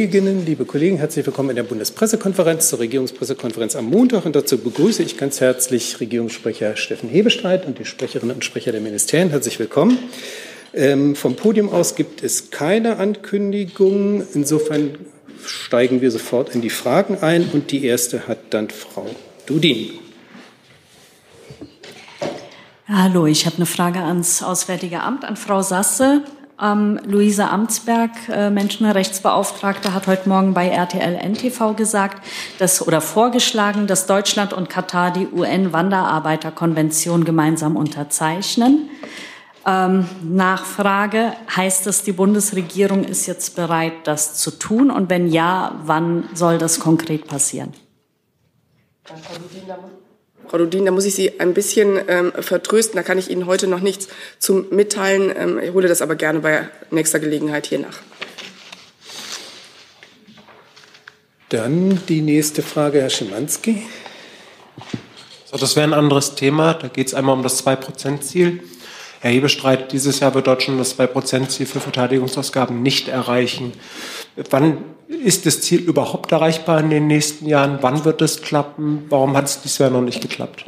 Kolleginnen, liebe Kollegen, herzlich willkommen in der Bundespressekonferenz zur Regierungspressekonferenz am Montag. Und dazu begrüße ich ganz herzlich Regierungssprecher Steffen Hebestreit und die Sprecherinnen und Sprecher der Ministerien. Herzlich willkommen. Ähm, vom Podium aus gibt es keine Ankündigungen. Insofern steigen wir sofort in die Fragen ein. Und die erste hat dann Frau Dudin. Hallo, ich habe eine Frage ans Auswärtige Amt, an Frau Sasse. Ähm, Luisa Amtsberg, äh, Menschenrechtsbeauftragte, hat heute Morgen bei RTL NTV gesagt, dass oder vorgeschlagen, dass Deutschland und Katar die UN-Wanderarbeiterkonvention gemeinsam unterzeichnen. Ähm, Nachfrage, heißt das, die Bundesregierung ist jetzt bereit, das zu tun? Und wenn ja, wann soll das konkret passieren? Frau Dudin, da muss ich Sie ein bisschen ähm, vertrösten. Da kann ich Ihnen heute noch nichts zu mitteilen. Ähm, ich hole das aber gerne bei nächster Gelegenheit hier nach. Dann die nächste Frage, Herr Schimanski. So, das wäre ein anderes Thema. Da geht es einmal um das 2-Prozent-Ziel. Herr Hebestreit, dieses Jahr wird Deutschland das 2-Prozent-Ziel für Verteidigungsausgaben nicht erreichen. Wann ist das Ziel überhaupt erreichbar in den nächsten Jahren? Wann wird es klappen? Warum hat es bisher noch nicht geklappt?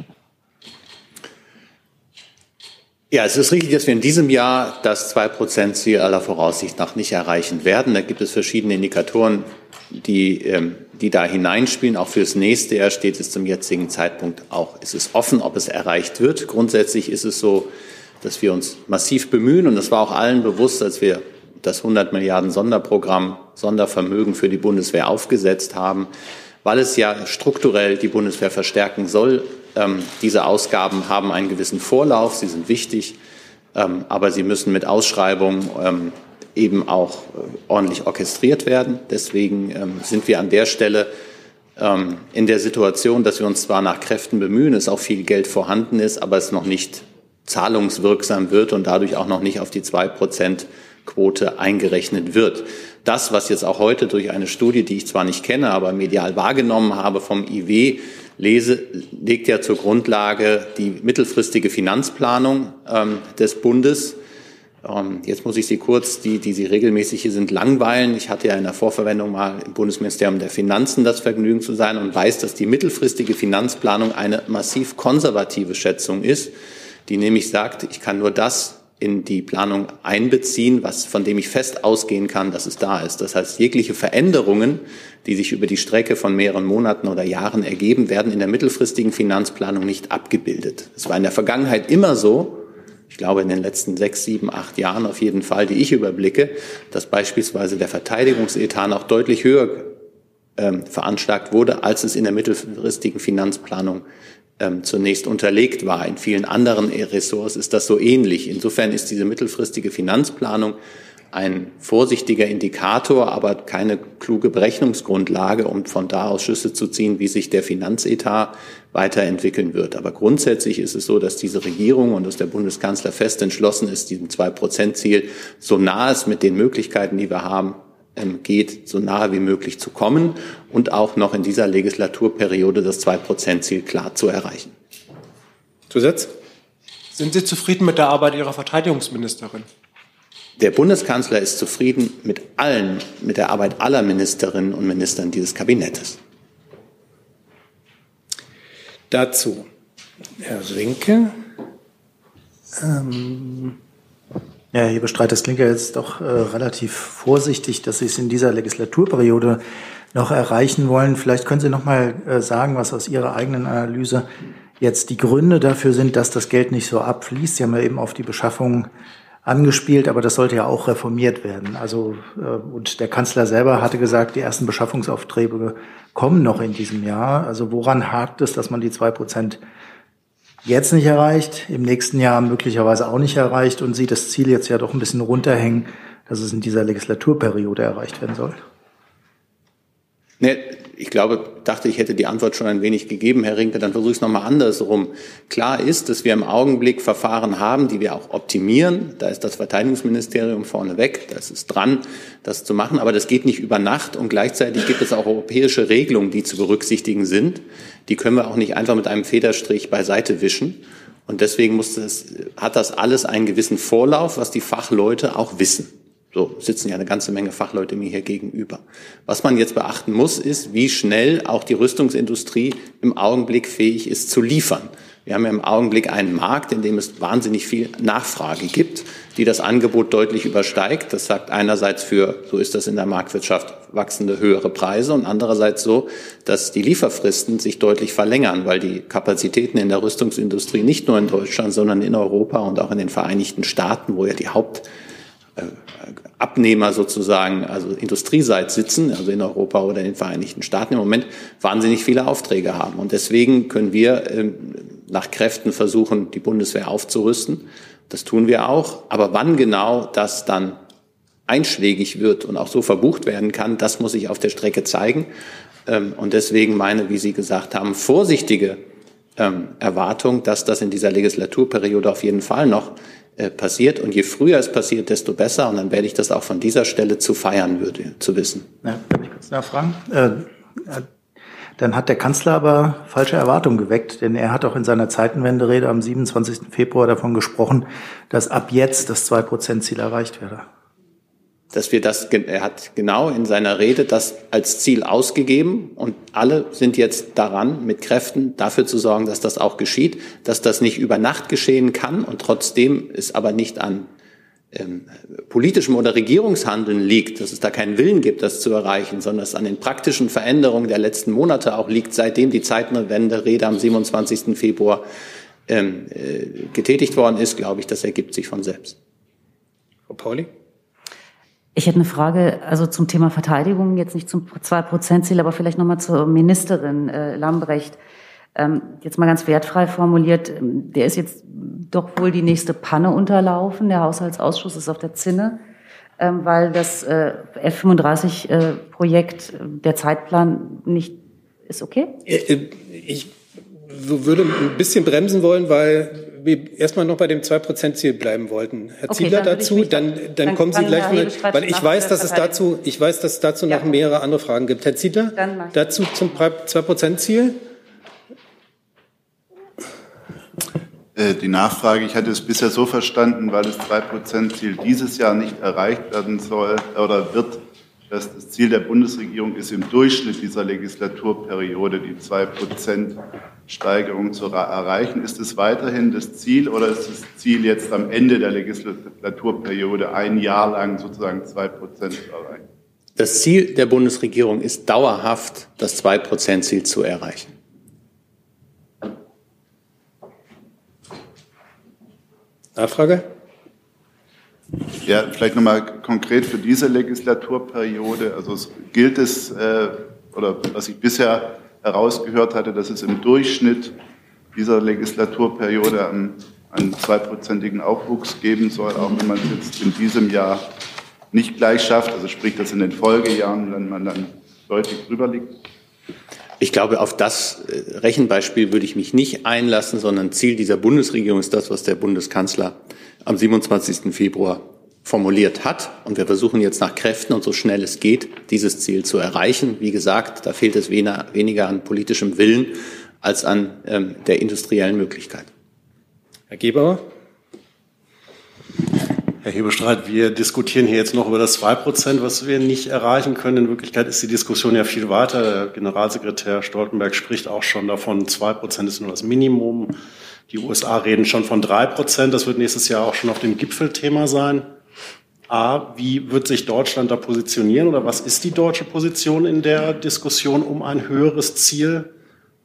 Ja, es ist richtig, dass wir in diesem Jahr das 2-Prozent-Ziel aller Voraussicht nach nicht erreichen werden. Da gibt es verschiedene Indikatoren, die, ähm, die da hineinspielen. Auch fürs nächste Jahr steht es zum jetzigen Zeitpunkt auch. Es ist offen, ob es erreicht wird. Grundsätzlich ist es so, dass wir uns massiv bemühen. Und das war auch allen bewusst, als wir das 100 Milliarden Sonderprogramm Sondervermögen für die Bundeswehr aufgesetzt haben, weil es ja strukturell die Bundeswehr verstärken soll. Ähm, diese Ausgaben haben einen gewissen Vorlauf, sie sind wichtig, ähm, aber sie müssen mit Ausschreibungen ähm, eben auch äh, ordentlich orchestriert werden. Deswegen ähm, sind wir an der Stelle ähm, in der Situation, dass wir uns zwar nach Kräften bemühen, es auch viel Geld vorhanden ist, aber es noch nicht zahlungswirksam wird und dadurch auch noch nicht auf die zwei Prozent Quote eingerechnet wird. Das, was jetzt auch heute durch eine Studie, die ich zwar nicht kenne, aber medial wahrgenommen habe vom IW, lese, legt ja zur Grundlage die mittelfristige Finanzplanung ähm, des Bundes. Ähm, jetzt muss ich Sie kurz, die, die Sie regelmäßig hier sind, langweilen. Ich hatte ja in der Vorverwendung mal im Bundesministerium der Finanzen das Vergnügen zu sein und weiß, dass die mittelfristige Finanzplanung eine massiv konservative Schätzung ist, die nämlich sagt, ich kann nur das in die Planung einbeziehen, was, von dem ich fest ausgehen kann, dass es da ist. Das heißt, jegliche Veränderungen, die sich über die Strecke von mehreren Monaten oder Jahren ergeben, werden in der mittelfristigen Finanzplanung nicht abgebildet. Es war in der Vergangenheit immer so, ich glaube in den letzten sechs, sieben, acht Jahren auf jeden Fall, die ich überblicke, dass beispielsweise der Verteidigungsetat noch deutlich höher ähm, veranschlagt wurde, als es in der mittelfristigen Finanzplanung ähm, zunächst unterlegt war. In vielen anderen Ressorts ist das so ähnlich. Insofern ist diese mittelfristige Finanzplanung ein vorsichtiger Indikator, aber keine kluge Berechnungsgrundlage, um von da aus Schlüsse zu ziehen, wie sich der Finanzetat weiterentwickeln wird. Aber grundsätzlich ist es so, dass diese Regierung und dass der Bundeskanzler fest entschlossen ist, diesem Zwei-Prozent-Ziel so nah es mit den Möglichkeiten, die wir haben, geht, so nahe wie möglich zu kommen und auch noch in dieser Legislaturperiode das Zwei-Prozent-Ziel klar zu erreichen. Zusatz? Sind Sie zufrieden mit der Arbeit Ihrer Verteidigungsministerin? Der Bundeskanzler ist zufrieden mit allen, mit der Arbeit aller Ministerinnen und Ministern dieses Kabinettes. Dazu Herr Rinke. Ähm ja, Herr Hebestreit, das klingt ja jetzt doch äh, relativ vorsichtig, dass Sie es in dieser Legislaturperiode noch erreichen wollen. Vielleicht können Sie noch mal äh, sagen, was aus Ihrer eigenen Analyse jetzt die Gründe dafür sind, dass das Geld nicht so abfließt. Sie haben ja eben auf die Beschaffung angespielt, aber das sollte ja auch reformiert werden. Also äh, und der Kanzler selber hatte gesagt, die ersten Beschaffungsaufträge kommen noch in diesem Jahr. Also woran hakt es, dass man die zwei Prozent jetzt nicht erreicht, im nächsten Jahr möglicherweise auch nicht erreicht und sieht das Ziel jetzt ja doch ein bisschen runterhängen, dass es in dieser Legislaturperiode erreicht werden soll? Ich glaube, dachte, ich hätte die Antwort schon ein wenig gegeben, Herr Rinke, dann versuche ich es nochmal andersrum. Klar ist, dass wir im Augenblick Verfahren haben, die wir auch optimieren. Da ist das Verteidigungsministerium vorneweg, da ist es dran, das zu machen. Aber das geht nicht über Nacht und gleichzeitig gibt es auch europäische Regelungen, die zu berücksichtigen sind. Die können wir auch nicht einfach mit einem Federstrich beiseite wischen. Und deswegen muss das, hat das alles einen gewissen Vorlauf, was die Fachleute auch wissen. So sitzen ja eine ganze Menge Fachleute mir hier gegenüber. Was man jetzt beachten muss, ist, wie schnell auch die Rüstungsindustrie im Augenblick fähig ist zu liefern. Wir haben ja im Augenblick einen Markt, in dem es wahnsinnig viel Nachfrage gibt, die das Angebot deutlich übersteigt. Das sagt einerseits für, so ist das in der Marktwirtschaft, wachsende höhere Preise und andererseits so, dass die Lieferfristen sich deutlich verlängern, weil die Kapazitäten in der Rüstungsindustrie nicht nur in Deutschland, sondern in Europa und auch in den Vereinigten Staaten, wo ja die Hauptabnehmer sozusagen, also industrieseits sitzen, also in Europa oder in den Vereinigten Staaten im Moment wahnsinnig viele Aufträge haben. Und deswegen können wir ähm, nach Kräften versuchen, die Bundeswehr aufzurüsten. Das tun wir auch. Aber wann genau das dann einschlägig wird und auch so verbucht werden kann, das muss sich auf der Strecke zeigen. Ähm, und deswegen meine, wie Sie gesagt haben, vorsichtige ähm, Erwartung, dass das in dieser Legislaturperiode auf jeden Fall noch äh, passiert. Und je früher es passiert, desto besser. Und dann werde ich das auch von dieser Stelle zu feiern würde, zu wissen. Ja, darf ich kurz nachfragen? Äh, dann hat der Kanzler aber falsche Erwartungen geweckt, denn er hat auch in seiner Zeitenwenderede am 27. Februar davon gesprochen, dass ab jetzt das 2-Prozent-Ziel erreicht werde. Dass wir das, er hat genau in seiner Rede das als Ziel ausgegeben und alle sind jetzt daran, mit Kräften dafür zu sorgen, dass das auch geschieht, dass das nicht über Nacht geschehen kann und trotzdem ist aber nicht an ähm, politischem oder Regierungshandeln liegt, dass es da keinen Willen gibt, das zu erreichen, sondern es an den praktischen Veränderungen der letzten Monate auch liegt, seitdem die Zeitenwende-Rede am 27. Februar ähm, äh, getätigt worden ist, glaube ich, das ergibt sich von selbst. Frau Pauli? Ich hätte eine Frage, also zum Thema Verteidigung, jetzt nicht zum 2-Prozent-Ziel, aber vielleicht nochmal zur Ministerin äh, Lambrecht. Ähm, jetzt mal ganz wertfrei formuliert, ähm, der ist jetzt doch wohl die nächste Panne unterlaufen. Der Haushaltsausschuss ist auf der Zinne, ähm, weil das äh, F-35-Projekt, äh, der Zeitplan nicht ist okay? Äh, ich würde ein bisschen bremsen wollen, weil wir erstmal noch bei dem 2-Prozent-Ziel bleiben wollten. Herr okay, Ziegler dann dazu, dann, dann, dann kommen Sie gleich mal, weil ich weiß, dass es dazu, ich weiß, dass es dazu ja. noch mehrere andere Fragen gibt. Herr Ziegler, dazu zum 2-Prozent-Ziel? Äh, die Nachfrage, ich hatte es bisher so verstanden, weil das 2-Prozent-Ziel dieses Jahr nicht erreicht werden soll oder wird, dass das Ziel der Bundesregierung ist, im Durchschnitt dieser Legislaturperiode die 2% Steigerung zu erreichen. Ist es weiterhin das Ziel oder ist das Ziel jetzt am Ende der Legislaturperiode ein Jahr lang sozusagen 2% zu erreichen? Das Ziel der Bundesregierung ist dauerhaft, das 2% ziel zu erreichen. Nachfrage? Ja, vielleicht nochmal konkret für diese Legislaturperiode. Also es gilt es, äh, oder was ich bisher herausgehört hatte, dass es im Durchschnitt dieser Legislaturperiode einen, einen zweiprozentigen Aufwuchs geben soll, auch wenn man es jetzt in diesem Jahr nicht gleich schafft, also sprich, dass in den Folgejahren dann man dann deutlich drüber liegt. Ich glaube, auf das äh, Rechenbeispiel würde ich mich nicht einlassen, sondern Ziel dieser Bundesregierung ist das, was der Bundeskanzler am 27. Februar formuliert hat. Und wir versuchen jetzt nach Kräften und so schnell es geht, dieses Ziel zu erreichen. Wie gesagt, da fehlt es weniger an politischem Willen als an ähm, der industriellen Möglichkeit. Herr Gebauer? Herr Hebestreit, wir diskutieren hier jetzt noch über das 2 Prozent, was wir nicht erreichen können. In Wirklichkeit ist die Diskussion ja viel weiter. Der Generalsekretär Stoltenberg spricht auch schon davon, 2 Prozent ist nur das Minimum. Die USA reden schon von 3 Prozent. Das wird nächstes Jahr auch schon auf dem Gipfelthema sein. A, wie wird sich Deutschland da positionieren oder was ist die deutsche Position in der Diskussion um ein höheres Ziel?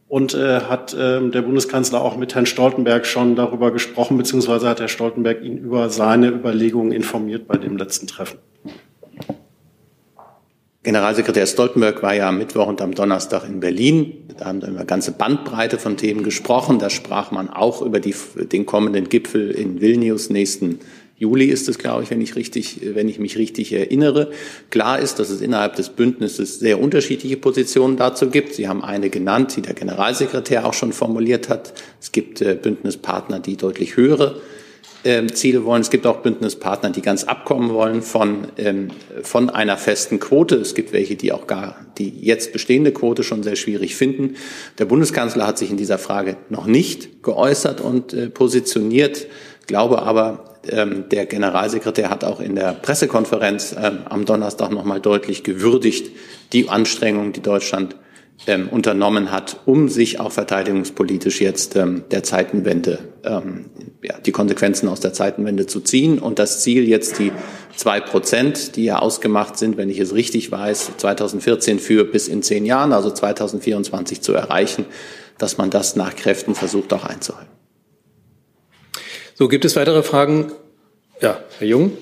Und äh, hat äh, der Bundeskanzler auch mit Herrn Stoltenberg schon darüber gesprochen, beziehungsweise hat Herr Stoltenberg ihn über seine Überlegungen informiert bei dem letzten Treffen? Generalsekretär Stoltenberg war ja am Mittwoch und am Donnerstag in Berlin. Da haben wir über eine ganze Bandbreite von Themen gesprochen. Da sprach man auch über die, den kommenden Gipfel in Vilnius nächsten Juli ist es, glaube ich, wenn ich richtig, wenn ich mich richtig erinnere. Klar ist, dass es innerhalb des Bündnisses sehr unterschiedliche Positionen dazu gibt. Sie haben eine genannt, die der Generalsekretär auch schon formuliert hat. Es gibt äh, Bündnispartner, die deutlich höhere ähm, Ziele wollen. Es gibt auch Bündnispartner, die ganz abkommen wollen von, ähm, von einer festen Quote. Es gibt welche, die auch gar die jetzt bestehende Quote schon sehr schwierig finden. Der Bundeskanzler hat sich in dieser Frage noch nicht geäußert und äh, positioniert. glaube aber, ähm, der Generalsekretär hat auch in der Pressekonferenz ähm, am Donnerstag nochmal deutlich gewürdigt die Anstrengungen, die Deutschland ähm, unternommen hat, um sich auch verteidigungspolitisch jetzt ähm, der Zeitenwende, ähm, ja, die Konsequenzen aus der Zeitenwende zu ziehen und das Ziel jetzt die zwei Prozent, die ja ausgemacht sind, wenn ich es richtig weiß, 2014 für bis in zehn Jahren, also 2024 zu erreichen, dass man das nach Kräften versucht auch einzuhalten. So, gibt es weitere Fragen? Ja, Herr Jung.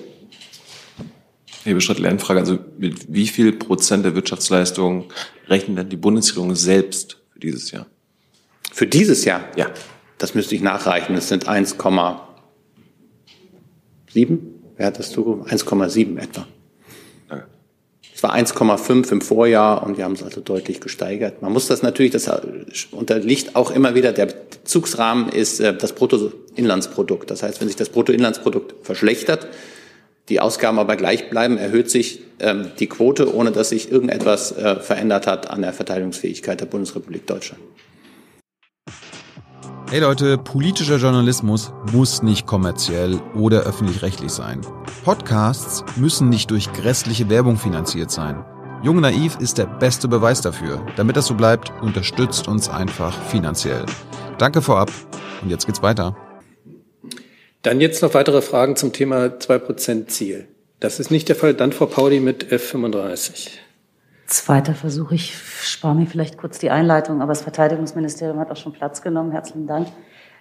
Herr Bestritt, Lernfrage. Also mit wie viel Prozent der Wirtschaftsleistung rechnet denn die Bundesregierung selbst für dieses Jahr? Für dieses Jahr? Ja. Das müsste ich nachreichen. Es sind 1,7. Wer hat das zugerufen? 1,7 etwa. Es war 1,5 im Vorjahr und wir haben es also deutlich gesteigert. Man muss das natürlich, das unterliegt auch immer wieder, der Bezugsrahmen ist äh, das Bruttoinlandsprodukt. Das heißt, wenn sich das Bruttoinlandsprodukt verschlechtert, die Ausgaben aber gleich bleiben, erhöht sich ähm, die Quote, ohne dass sich irgendetwas äh, verändert hat an der Verteidigungsfähigkeit der Bundesrepublik Deutschland. Hey Leute, politischer Journalismus muss nicht kommerziell oder öffentlich-rechtlich sein. Podcasts müssen nicht durch grässliche Werbung finanziert sein. Jung Naiv ist der beste Beweis dafür. Damit das so bleibt, unterstützt uns einfach finanziell. Danke vorab und jetzt geht's weiter. Dann jetzt noch weitere Fragen zum Thema 2%-Ziel. Das ist nicht der Fall. Dann Frau Pauli mit F35. Zweiter Versuch. Ich spare mir vielleicht kurz die Einleitung, aber das Verteidigungsministerium hat auch schon Platz genommen. Herzlichen Dank.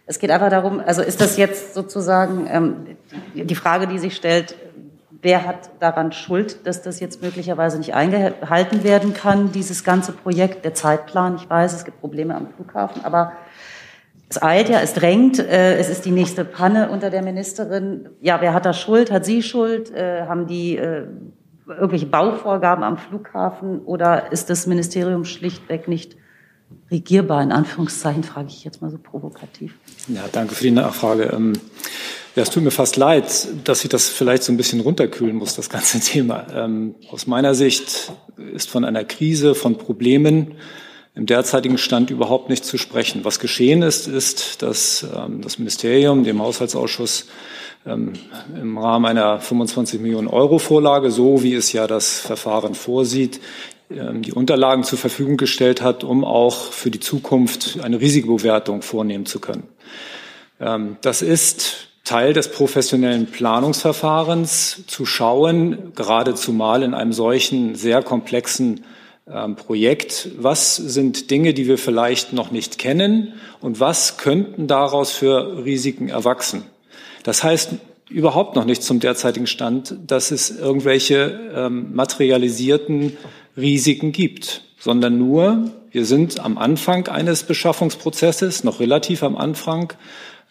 Es geht einfach darum, also ist das jetzt sozusagen ähm, die Frage, die sich stellt, wer hat daran Schuld, dass das jetzt möglicherweise nicht eingehalten werden kann, dieses ganze Projekt, der Zeitplan? Ich weiß, es gibt Probleme am Flughafen, aber es eilt ja, es drängt, äh, es ist die nächste Panne unter der Ministerin. Ja, wer hat da Schuld? Hat sie Schuld? Äh, haben die äh, irgendwelche Bauvorgaben am Flughafen oder ist das Ministerium schlichtweg nicht regierbar? In Anführungszeichen frage ich jetzt mal so provokativ. Ja, danke für die Nachfrage. Ähm, ja, es tut mir fast leid, dass ich das vielleicht so ein bisschen runterkühlen muss, das ganze Thema. Ähm, aus meiner Sicht ist von einer Krise, von Problemen im derzeitigen Stand überhaupt nicht zu sprechen. Was geschehen ist, ist, dass ähm, das Ministerium dem Haushaltsausschuss ähm, im Rahmen einer 25 Millionen Euro Vorlage, so wie es ja das Verfahren vorsieht, ähm, die Unterlagen zur Verfügung gestellt hat, um auch für die Zukunft eine Risikobewertung vornehmen zu können. Ähm, das ist Teil des professionellen Planungsverfahrens, zu schauen, gerade zumal in einem solchen sehr komplexen Projekt, was sind Dinge, die wir vielleicht noch nicht kennen und was könnten daraus für Risiken erwachsen. Das heißt überhaupt noch nicht zum derzeitigen Stand, dass es irgendwelche ähm, materialisierten Risiken gibt, sondern nur, wir sind am Anfang eines Beschaffungsprozesses, noch relativ am Anfang,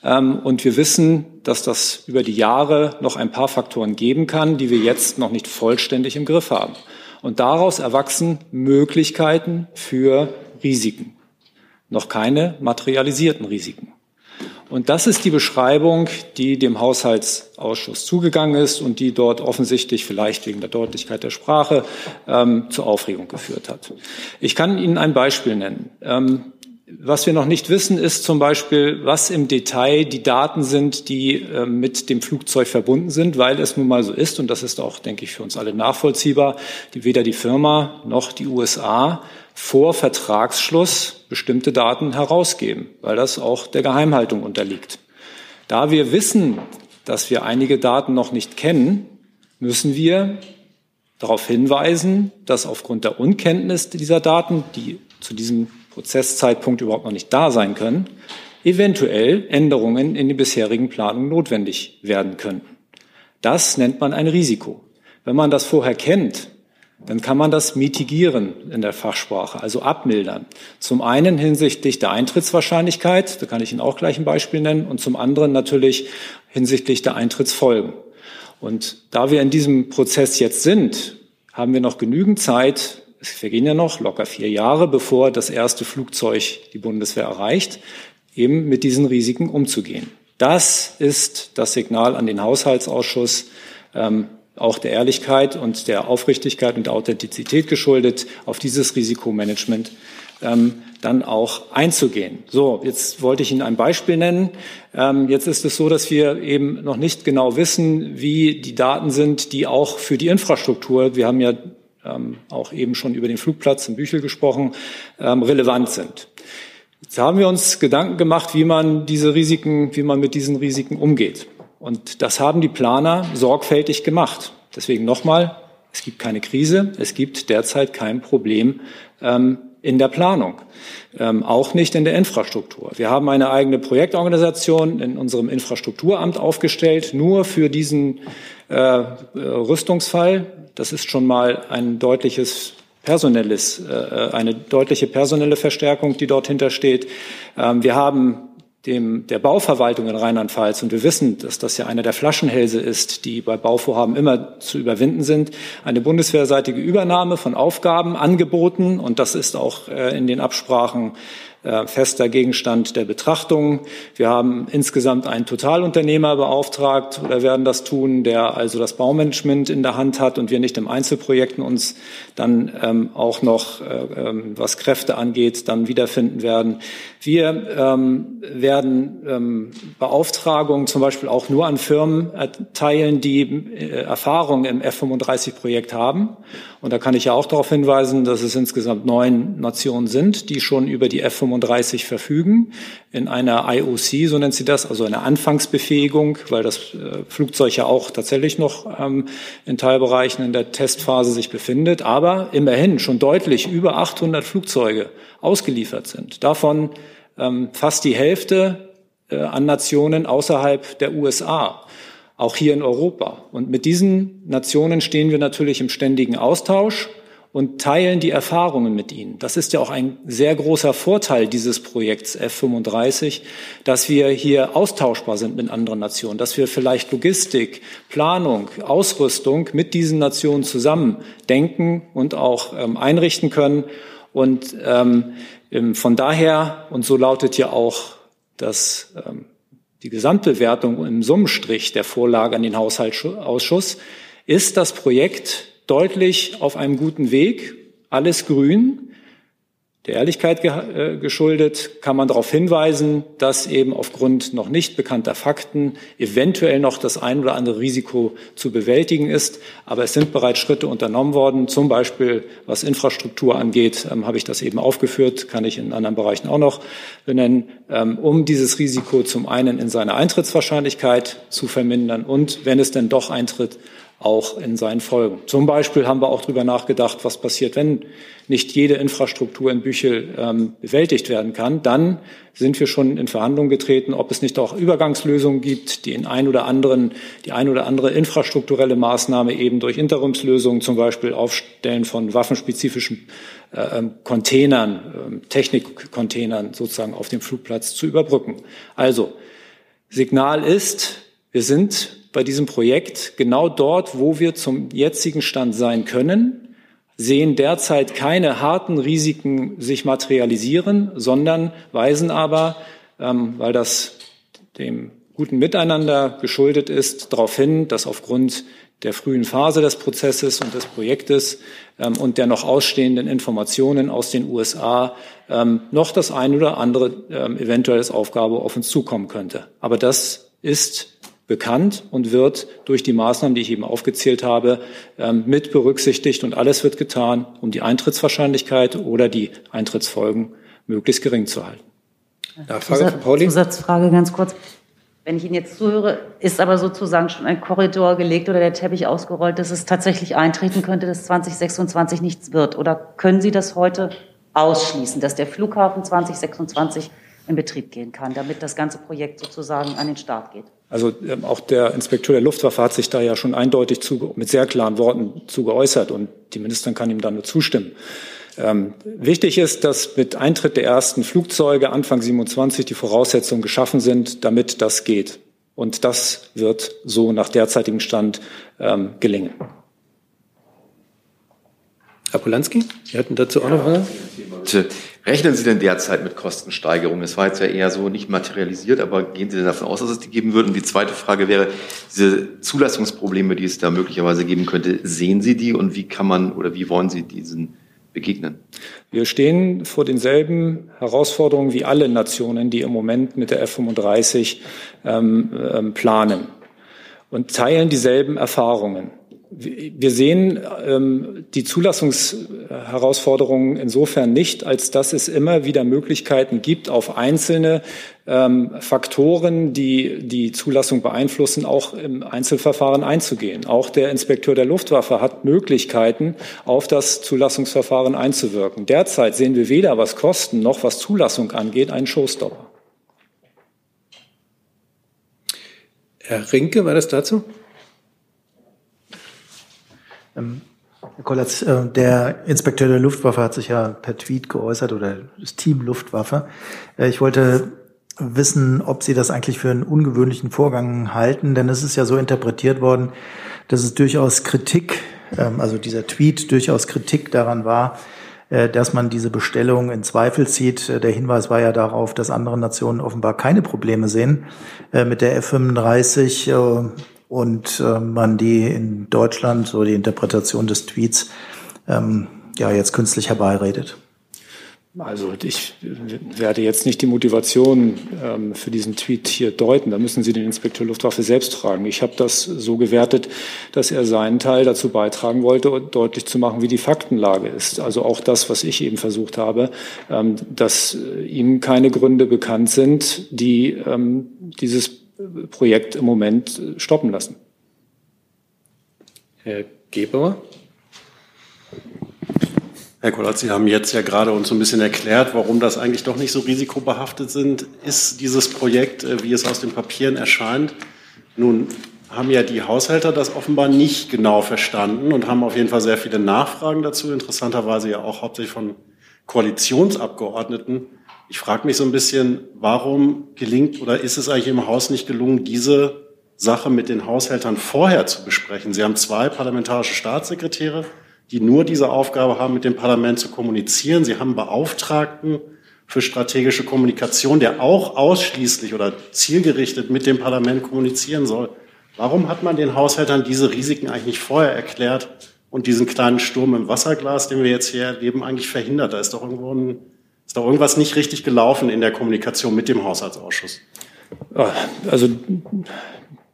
ähm, und wir wissen, dass das über die Jahre noch ein paar Faktoren geben kann, die wir jetzt noch nicht vollständig im Griff haben. Und daraus erwachsen Möglichkeiten für Risiken. Noch keine materialisierten Risiken. Und das ist die Beschreibung, die dem Haushaltsausschuss zugegangen ist und die dort offensichtlich vielleicht wegen der Deutlichkeit der Sprache ähm, zur Aufregung geführt hat. Ich kann Ihnen ein Beispiel nennen. Ähm, was wir noch nicht wissen, ist zum Beispiel, was im Detail die Daten sind, die äh, mit dem Flugzeug verbunden sind, weil es nun mal so ist, und das ist auch, denke ich, für uns alle nachvollziehbar, die weder die Firma noch die USA vor Vertragsschluss bestimmte Daten herausgeben, weil das auch der Geheimhaltung unterliegt. Da wir wissen, dass wir einige Daten noch nicht kennen, müssen wir darauf hinweisen, dass aufgrund der Unkenntnis dieser Daten, die zu diesem Prozesszeitpunkt überhaupt noch nicht da sein können, eventuell Änderungen in den bisherigen Planungen notwendig werden könnten. Das nennt man ein Risiko. Wenn man das vorher kennt, dann kann man das mitigieren in der Fachsprache, also abmildern. Zum einen hinsichtlich der Eintrittswahrscheinlichkeit, da kann ich Ihnen auch gleich ein Beispiel nennen, und zum anderen natürlich hinsichtlich der Eintrittsfolgen. Und da wir in diesem Prozess jetzt sind, haben wir noch genügend Zeit, es vergehen ja noch locker vier Jahre, bevor das erste Flugzeug die Bundeswehr erreicht, eben mit diesen Risiken umzugehen. Das ist das Signal an den Haushaltsausschuss, ähm, auch der Ehrlichkeit und der Aufrichtigkeit und der Authentizität geschuldet, auf dieses Risikomanagement ähm, dann auch einzugehen. So, jetzt wollte ich Ihnen ein Beispiel nennen. Ähm, jetzt ist es so, dass wir eben noch nicht genau wissen, wie die Daten sind, die auch für die Infrastruktur, wir haben ja ähm, auch eben schon über den Flugplatz in Büchel gesprochen, ähm, relevant sind. Jetzt haben wir uns Gedanken gemacht, wie man diese Risiken, wie man mit diesen Risiken umgeht. Und das haben die Planer sorgfältig gemacht. Deswegen nochmal, es gibt keine Krise, es gibt derzeit kein Problem ähm, in der Planung, ähm, auch nicht in der Infrastruktur. Wir haben eine eigene Projektorganisation in unserem Infrastrukturamt aufgestellt, nur für diesen äh, Rüstungsfall. Das ist schon mal ein deutliches personelles, äh, eine deutliche personelle Verstärkung, die dort hintersteht. Ähm, wir haben dem, der Bauverwaltung in Rheinland-Pfalz, und wir wissen, dass das ja einer der Flaschenhälse ist, die bei Bauvorhaben immer zu überwinden sind, eine bundeswehrseitige Übernahme von Aufgaben angeboten. Und das ist auch äh, in den Absprachen äh, fester Gegenstand der Betrachtung. Wir haben insgesamt einen Totalunternehmer beauftragt oder werden das tun, der also das Baumanagement in der Hand hat und wir nicht im Einzelprojekten uns dann ähm, auch noch, äh, ähm, was Kräfte angeht, dann wiederfinden werden. Wir ähm, werden ähm, Beauftragungen zum Beispiel auch nur an Firmen erteilen, die äh, Erfahrung im F-35-Projekt haben. Und da kann ich ja auch darauf hinweisen, dass es insgesamt neun Nationen sind, die schon über die F-35 verfügen. In einer IOC, so nennt sie das, also eine Anfangsbefähigung, weil das äh, Flugzeug ja auch tatsächlich noch ähm, in Teilbereichen in der Testphase sich befindet. Aber immerhin schon deutlich über 800 Flugzeuge ausgeliefert sind. Davon ähm, fast die Hälfte äh, an Nationen außerhalb der USA, auch hier in Europa. Und mit diesen Nationen stehen wir natürlich im ständigen Austausch und teilen die Erfahrungen mit ihnen. Das ist ja auch ein sehr großer Vorteil dieses Projekts F35, dass wir hier austauschbar sind mit anderen Nationen, dass wir vielleicht Logistik, Planung, Ausrüstung mit diesen Nationen zusammen denken und auch ähm, einrichten können. Und ähm, ähm, von daher, und so lautet ja auch das, ähm, die Gesamtbewertung im Summenstrich der Vorlage an den Haushaltsausschuss, ist das Projekt deutlich auf einem guten Weg, alles grün. Der Ehrlichkeit äh, geschuldet kann man darauf hinweisen, dass eben aufgrund noch nicht bekannter Fakten eventuell noch das ein oder andere Risiko zu bewältigen ist. Aber es sind bereits Schritte unternommen worden. Zum Beispiel, was Infrastruktur angeht, ähm, habe ich das eben aufgeführt, kann ich in anderen Bereichen auch noch benennen, ähm, um dieses Risiko zum einen in seiner Eintrittswahrscheinlichkeit zu vermindern und, wenn es denn doch eintritt, auch in seinen Folgen. Zum Beispiel haben wir auch darüber nachgedacht, was passiert, wenn nicht jede Infrastruktur in Büchel ähm, bewältigt werden kann. Dann sind wir schon in Verhandlungen getreten, ob es nicht auch Übergangslösungen gibt, die in ein oder anderen, die ein oder andere infrastrukturelle Maßnahme eben durch Interimslösungen, zum Beispiel Aufstellen von waffenspezifischen äh, ähm, Containern, äh, Technikcontainern sozusagen auf dem Flugplatz zu überbrücken. Also, Signal ist, wir sind bei diesem Projekt genau dort, wo wir zum jetzigen Stand sein können, sehen derzeit keine harten Risiken sich materialisieren, sondern weisen aber, ähm, weil das dem guten Miteinander geschuldet ist, darauf hin, dass aufgrund der frühen Phase des Prozesses und des Projektes ähm, und der noch ausstehenden Informationen aus den USA ähm, noch das ein oder andere ähm, eventuelles Aufgabe auf uns zukommen könnte. Aber das ist bekannt und wird durch die Maßnahmen, die ich eben aufgezählt habe, ähm, mit berücksichtigt. Und alles wird getan, um die Eintrittswahrscheinlichkeit oder die Eintrittsfolgen möglichst gering zu halten. Nachfrage von Pauli? Zusatzfrage ganz kurz. Wenn ich Ihnen jetzt zuhöre, ist aber sozusagen schon ein Korridor gelegt oder der Teppich ausgerollt, dass es tatsächlich eintreten könnte, dass 2026 nichts wird? Oder können Sie das heute ausschließen, dass der Flughafen 2026 in Betrieb gehen kann, damit das ganze Projekt sozusagen an den Start geht? Also ähm, auch der Inspektor der Luftwaffe hat sich da ja schon eindeutig zu, mit sehr klaren Worten zu geäußert und die Ministerin kann ihm da nur zustimmen. Ähm, wichtig ist, dass mit Eintritt der ersten Flugzeuge Anfang 27 die Voraussetzungen geschaffen sind, damit das geht. Und das wird so nach derzeitigem Stand ähm, gelingen. Herr Polanski, Sie hatten dazu auch noch eine Frage? Rechnen Sie denn derzeit mit Kostensteigerungen? Es war jetzt ja eher so nicht materialisiert, aber gehen Sie denn davon aus, dass es die geben wird? Und die zweite Frage wäre, diese Zulassungsprobleme, die es da möglicherweise geben könnte, sehen Sie die und wie kann man oder wie wollen Sie diesen begegnen? Wir stehen vor denselben Herausforderungen wie alle Nationen, die im Moment mit der F-35 ähm, ähm, planen und teilen dieselben Erfahrungen. Wir sehen ähm, die Zulassungsherausforderungen insofern nicht, als dass es immer wieder Möglichkeiten gibt, auf einzelne ähm, Faktoren, die die Zulassung beeinflussen, auch im Einzelverfahren einzugehen. Auch der Inspekteur der Luftwaffe hat Möglichkeiten, auf das Zulassungsverfahren einzuwirken. Derzeit sehen wir weder was Kosten noch was Zulassung angeht einen Showstopper. Herr Rinke, war das dazu? Ähm, Herr Kollatz, äh, der Inspekteur der Luftwaffe hat sich ja per Tweet geäußert oder das Team Luftwaffe. Äh, ich wollte wissen, ob Sie das eigentlich für einen ungewöhnlichen Vorgang halten, denn es ist ja so interpretiert worden, dass es durchaus Kritik, ähm, also dieser Tweet durchaus Kritik daran war, äh, dass man diese Bestellung in Zweifel zieht. Der Hinweis war ja darauf, dass andere Nationen offenbar keine Probleme sehen mit der F-35 und äh, man die in Deutschland, so die Interpretation des Tweets, ähm, ja jetzt künstlich herbeiredet. Also ich werde jetzt nicht die Motivation ähm, für diesen Tweet hier deuten. Da müssen Sie den Inspekteur Luftwaffe selbst fragen. Ich habe das so gewertet, dass er seinen Teil dazu beitragen wollte, deutlich zu machen, wie die Faktenlage ist. Also auch das, was ich eben versucht habe, ähm, dass äh, ihm keine Gründe bekannt sind, die ähm, dieses Projekt im Moment äh, stoppen lassen. Herr Gebauer? Herr Kollatz, Sie haben jetzt ja gerade uns so ein bisschen erklärt, warum das eigentlich doch nicht so risikobehaftet sind. Ist dieses Projekt, äh, wie es aus den Papieren erscheint, nun haben ja die Haushälter das offenbar nicht genau verstanden und haben auf jeden Fall sehr viele Nachfragen dazu, interessanterweise ja auch hauptsächlich von Koalitionsabgeordneten. Ich frage mich so ein bisschen, warum gelingt oder ist es eigentlich im Haus nicht gelungen, diese Sache mit den Haushältern vorher zu besprechen? Sie haben zwei parlamentarische Staatssekretäre, die nur diese Aufgabe haben, mit dem Parlament zu kommunizieren. Sie haben Beauftragten für strategische Kommunikation, der auch ausschließlich oder zielgerichtet mit dem Parlament kommunizieren soll. Warum hat man den Haushältern diese Risiken eigentlich nicht vorher erklärt und diesen kleinen Sturm im Wasserglas, den wir jetzt hier erleben, eigentlich verhindert? Da ist doch irgendwo ein ist da irgendwas nicht richtig gelaufen in der Kommunikation mit dem Haushaltsausschuss? Also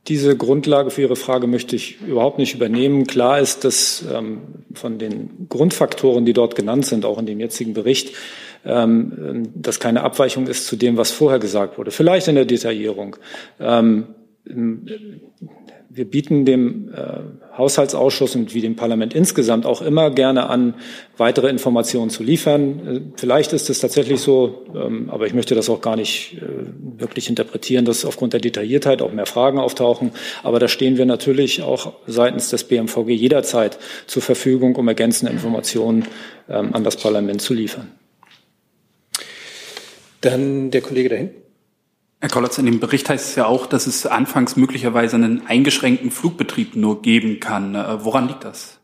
diese Grundlage für Ihre Frage möchte ich überhaupt nicht übernehmen. Klar ist, dass ähm, von den Grundfaktoren, die dort genannt sind, auch in dem jetzigen Bericht, ähm, dass keine Abweichung ist zu dem, was vorher gesagt wurde. Vielleicht in der Detaillierung. Ähm, wir bieten dem äh, Haushaltsausschuss und wie dem Parlament insgesamt auch immer gerne an, weitere Informationen zu liefern. Äh, vielleicht ist es tatsächlich so, ähm, aber ich möchte das auch gar nicht äh, wirklich interpretieren, dass aufgrund der Detailliertheit auch mehr Fragen auftauchen. Aber da stehen wir natürlich auch seitens des BMVG jederzeit zur Verfügung, um ergänzende Informationen ähm, an das Parlament zu liefern. Dann der Kollege dahin. Herr Kollatz, in dem Bericht heißt es ja auch, dass es anfangs möglicherweise einen eingeschränkten Flugbetrieb nur geben kann. Äh, woran liegt das?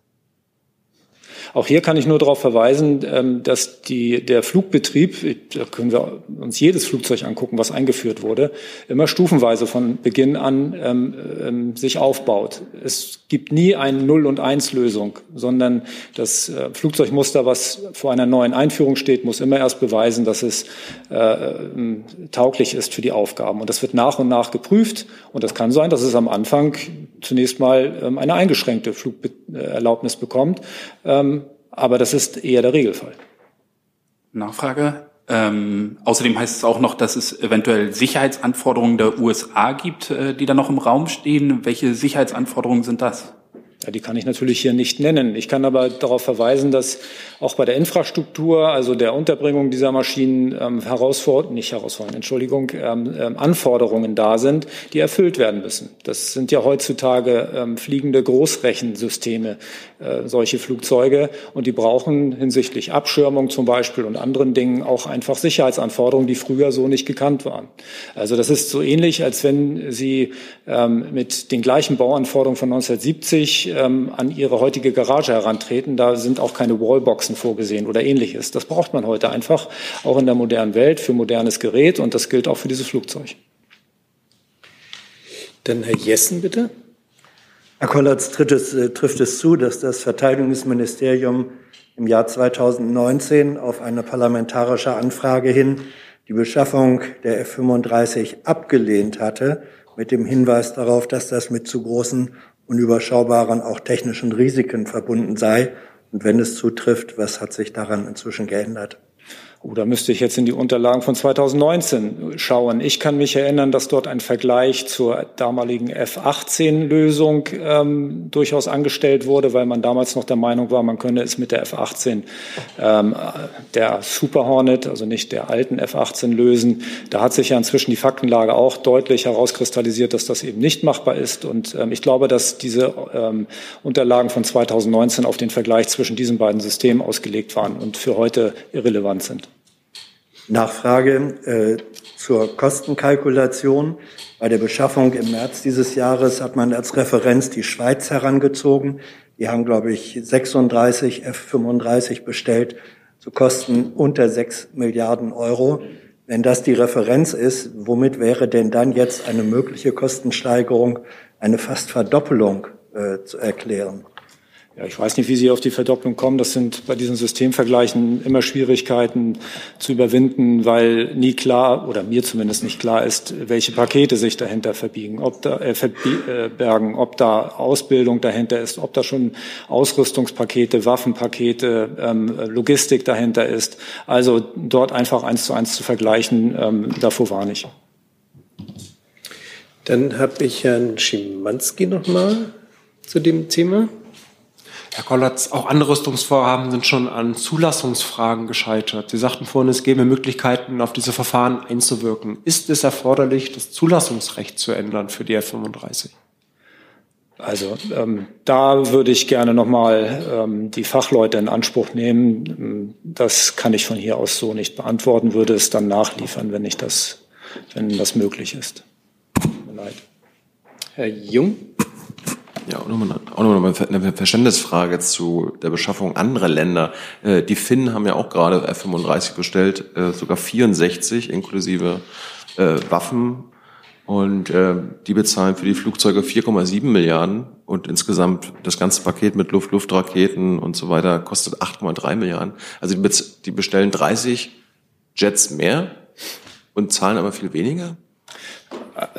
Auch hier kann ich nur darauf verweisen, ähm, dass die, der Flugbetrieb, da können wir uns jedes Flugzeug angucken, was eingeführt wurde, immer stufenweise von Beginn an ähm, ähm, sich aufbaut. Es gibt nie eine Null- und Eins-Lösung, sondern das äh, Flugzeugmuster, was vor einer neuen Einführung steht, muss immer erst beweisen, dass es äh, tauglich ist für die Aufgaben. Und das wird nach und nach geprüft. Und das kann sein, dass es am Anfang zunächst mal ähm, eine eingeschränkte Flugerlaubnis bekommt. Ähm, aber das ist eher der Regelfall. Nachfrage. Ähm, außerdem heißt es auch noch, dass es eventuell Sicherheitsanforderungen der USA gibt, äh, die da noch im Raum stehen. Welche Sicherheitsanforderungen sind das? Ja, die kann ich natürlich hier nicht nennen. Ich kann aber darauf verweisen, dass auch bei der Infrastruktur, also der Unterbringung dieser Maschinen, ähm, Herausforderungen, nicht Herausforderungen, Entschuldigung, ähm, ähm, Anforderungen da sind, die erfüllt werden müssen. Das sind ja heutzutage ähm, fliegende Großrechensysteme, äh, solche Flugzeuge, und die brauchen hinsichtlich Abschirmung zum Beispiel und anderen Dingen auch einfach Sicherheitsanforderungen, die früher so nicht gekannt waren. Also das ist so ähnlich, als wenn Sie ähm, mit den gleichen Bauanforderungen von 1970 ähm, an ihre heutige Garage herantreten. Da sind auch keine Wallboxen vorgesehen oder ähnliches. Das braucht man heute einfach, auch in der modernen Welt, für modernes Gerät. Und das gilt auch für dieses Flugzeug. Dann Herr Jessen, bitte. Herr Kollatz, es, äh, trifft es zu, dass das Verteidigungsministerium im Jahr 2019 auf eine parlamentarische Anfrage hin die Beschaffung der F-35 abgelehnt hatte, mit dem Hinweis darauf, dass das mit zu großen, unüberschaubaren, auch technischen Risiken verbunden sei. Und wenn es zutrifft, was hat sich daran inzwischen geändert? Oh, da müsste ich jetzt in die Unterlagen von 2019 schauen. Ich kann mich erinnern, dass dort ein Vergleich zur damaligen F-18-Lösung ähm, durchaus angestellt wurde, weil man damals noch der Meinung war, man könne es mit der F-18 ähm, der Super Hornet, also nicht der alten F-18 lösen. Da hat sich ja inzwischen die Faktenlage auch deutlich herauskristallisiert, dass das eben nicht machbar ist. Und ähm, ich glaube, dass diese ähm, Unterlagen von 2019 auf den Vergleich zwischen diesen beiden Systemen ausgelegt waren und für heute irrelevant sind. Nachfrage äh, zur Kostenkalkulation. Bei der Beschaffung im März dieses Jahres hat man als Referenz die Schweiz herangezogen. Die haben, glaube ich, 36 F-35 bestellt zu Kosten unter 6 Milliarden Euro. Wenn das die Referenz ist, womit wäre denn dann jetzt eine mögliche Kostensteigerung, eine fast Verdoppelung äh, zu erklären? Ja, ich weiß nicht, wie Sie auf die Verdopplung kommen. Das sind bei diesen Systemvergleichen immer Schwierigkeiten zu überwinden, weil nie klar oder mir zumindest nicht klar ist, welche Pakete sich dahinter verbiegen, ob da äh, verbergen, ob da Ausbildung dahinter ist, ob da schon Ausrüstungspakete, Waffenpakete, ähm, Logistik dahinter ist. Also dort einfach eins zu eins zu vergleichen, ähm, davor war nicht. Dann habe ich Herrn Schimanski noch mal zu dem Thema. Herr Kollatz, auch andere Rüstungsvorhaben sind schon an Zulassungsfragen gescheitert. Sie sagten vorhin, es gäbe Möglichkeiten, auf diese Verfahren einzuwirken. Ist es erforderlich, das Zulassungsrecht zu ändern für die F-35? Also ähm, da würde ich gerne nochmal ähm, die Fachleute in Anspruch nehmen. Das kann ich von hier aus so nicht beantworten, würde es dann nachliefern, wenn ich das, wenn das möglich ist. Tut mir leid. Herr Jung. Ja, auch nochmal noch eine Verständnisfrage zu der Beschaffung anderer Länder. Äh, die Finnen haben ja auch gerade F-35 bestellt, äh, sogar 64 inklusive äh, Waffen. Und die bezahlen für die Flugzeuge 4,7 Milliarden und insgesamt das ganze Paket mit Luft, Luftraketen und so weiter kostet 8,3 Milliarden. Also die bestellen 30 Jets mehr und zahlen aber viel weniger.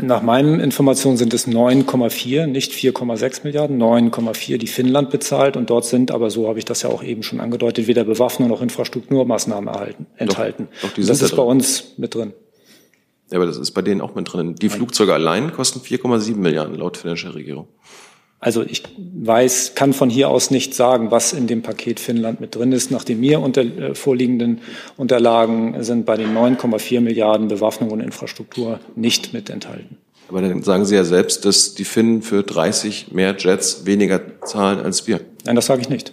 Nach meinen Informationen sind es 9,4, nicht 4,6 Milliarden, 9,4, die Finnland bezahlt. Und dort sind, aber so habe ich das ja auch eben schon angedeutet, weder Bewaffnung noch Infrastrukturmaßnahmen erhalten, enthalten. Doch, doch das ist da bei uns mit drin. Ja, aber das ist bei denen auch mit drin. Die Flugzeuge allein kosten 4,7 Milliarden laut finnischer Regierung. Also ich weiß, kann von hier aus nicht sagen, was in dem Paket Finnland mit drin ist. Nach den mir unter, äh, vorliegenden Unterlagen sind bei den 9,4 Milliarden Bewaffnung und Infrastruktur nicht mit enthalten. Aber dann sagen Sie ja selbst, dass die Finnen für 30 mehr Jets weniger zahlen als wir. Nein, das sage ich nicht.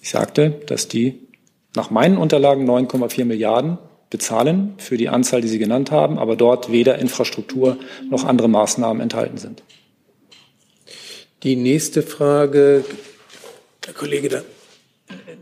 Ich sagte, dass die nach meinen Unterlagen 9,4 Milliarden bezahlen für die Anzahl, die Sie genannt haben, aber dort weder Infrastruktur noch andere Maßnahmen enthalten sind. Die nächste Frage, der Kollege da.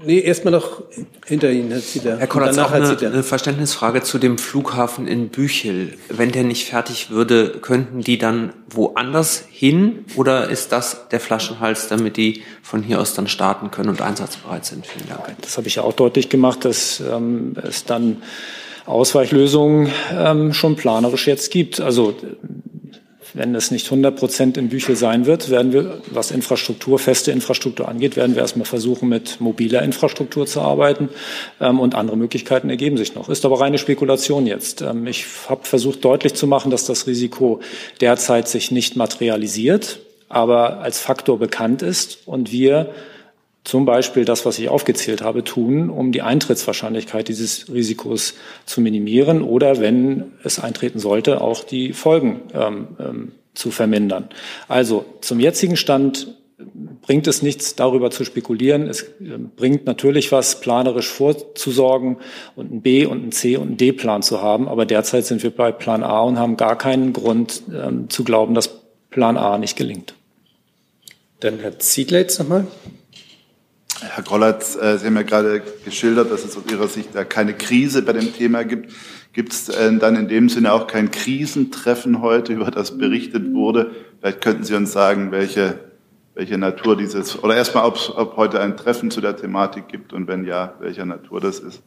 Nee, erstmal noch hinter Ihnen, Herr Zieter. Herr Konrad, auch eine, eine Verständnisfrage zu dem Flughafen in Büchel. Wenn der nicht fertig würde, könnten die dann woanders hin oder ist das der Flaschenhals, damit die von hier aus dann starten können und einsatzbereit sind? Vielen Dank. Das habe ich ja auch deutlich gemacht, dass ähm, es dann Ausweichlösungen ähm, schon planerisch jetzt gibt. Also wenn es nicht 100 Prozent in Büchel sein wird, werden wir, was Infrastruktur, feste Infrastruktur angeht, werden wir erstmal versuchen, mit mobiler Infrastruktur zu arbeiten. Ähm, und andere Möglichkeiten ergeben sich noch. Ist aber reine Spekulation jetzt. Ähm, ich habe versucht deutlich zu machen, dass das Risiko derzeit sich nicht materialisiert, aber als Faktor bekannt ist und wir zum Beispiel das, was ich aufgezählt habe, tun, um die Eintrittswahrscheinlichkeit dieses Risikos zu minimieren oder, wenn es eintreten sollte, auch die Folgen ähm, ähm, zu vermindern. Also zum jetzigen Stand bringt es nichts, darüber zu spekulieren. Es äh, bringt natürlich was, planerisch vorzusorgen und einen B- und einen C- und einen D-Plan zu haben. Aber derzeit sind wir bei Plan A und haben gar keinen Grund ähm, zu glauben, dass Plan A nicht gelingt. Dann Herr Ziedler jetzt nochmal. Herr Grollatz, äh, Sie haben ja gerade geschildert, dass es aus Ihrer Sicht da keine Krise bei dem Thema gibt. Gibt es äh, dann in dem Sinne auch kein Krisentreffen heute, über das berichtet wurde? Vielleicht könnten Sie uns sagen, welche welche Natur dieses, oder erstmal, ob, ob heute ein Treffen zu der Thematik gibt und wenn ja, welcher Natur das ist.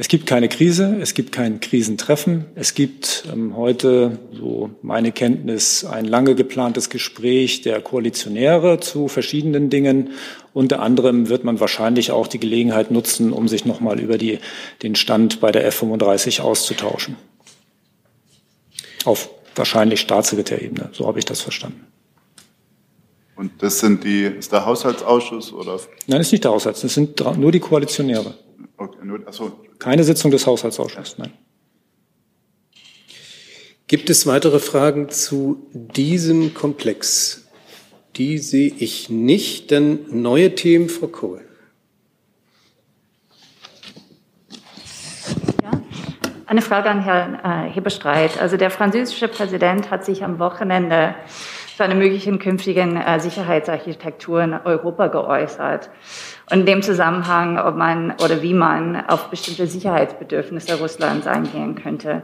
Es gibt keine Krise, es gibt kein Krisentreffen. Es gibt ähm, heute, so meine Kenntnis, ein lange geplantes Gespräch der Koalitionäre zu verschiedenen Dingen. Unter anderem wird man wahrscheinlich auch die Gelegenheit nutzen, um sich nochmal über die, den Stand bei der F-35 auszutauschen. Auf wahrscheinlich Staatssekretärebene, so habe ich das verstanden. Und das sind die, ist der Haushaltsausschuss oder? Nein, ist nicht der Haushalts, das sind nur die Koalitionäre. Okay, nur, achso. Keine Sitzung des Haushaltsausschusses, nein. Gibt es weitere Fragen zu diesem Komplex? Die sehe ich nicht. Dann neue Themen, Frau Kohl. Ja, eine Frage an Herrn äh, Hebestreit. Also der französische Präsident hat sich am Wochenende zu einer möglichen künftigen äh, Sicherheitsarchitektur in Europa geäußert. Und in dem Zusammenhang, ob man oder wie man auf bestimmte Sicherheitsbedürfnisse Russlands eingehen könnte.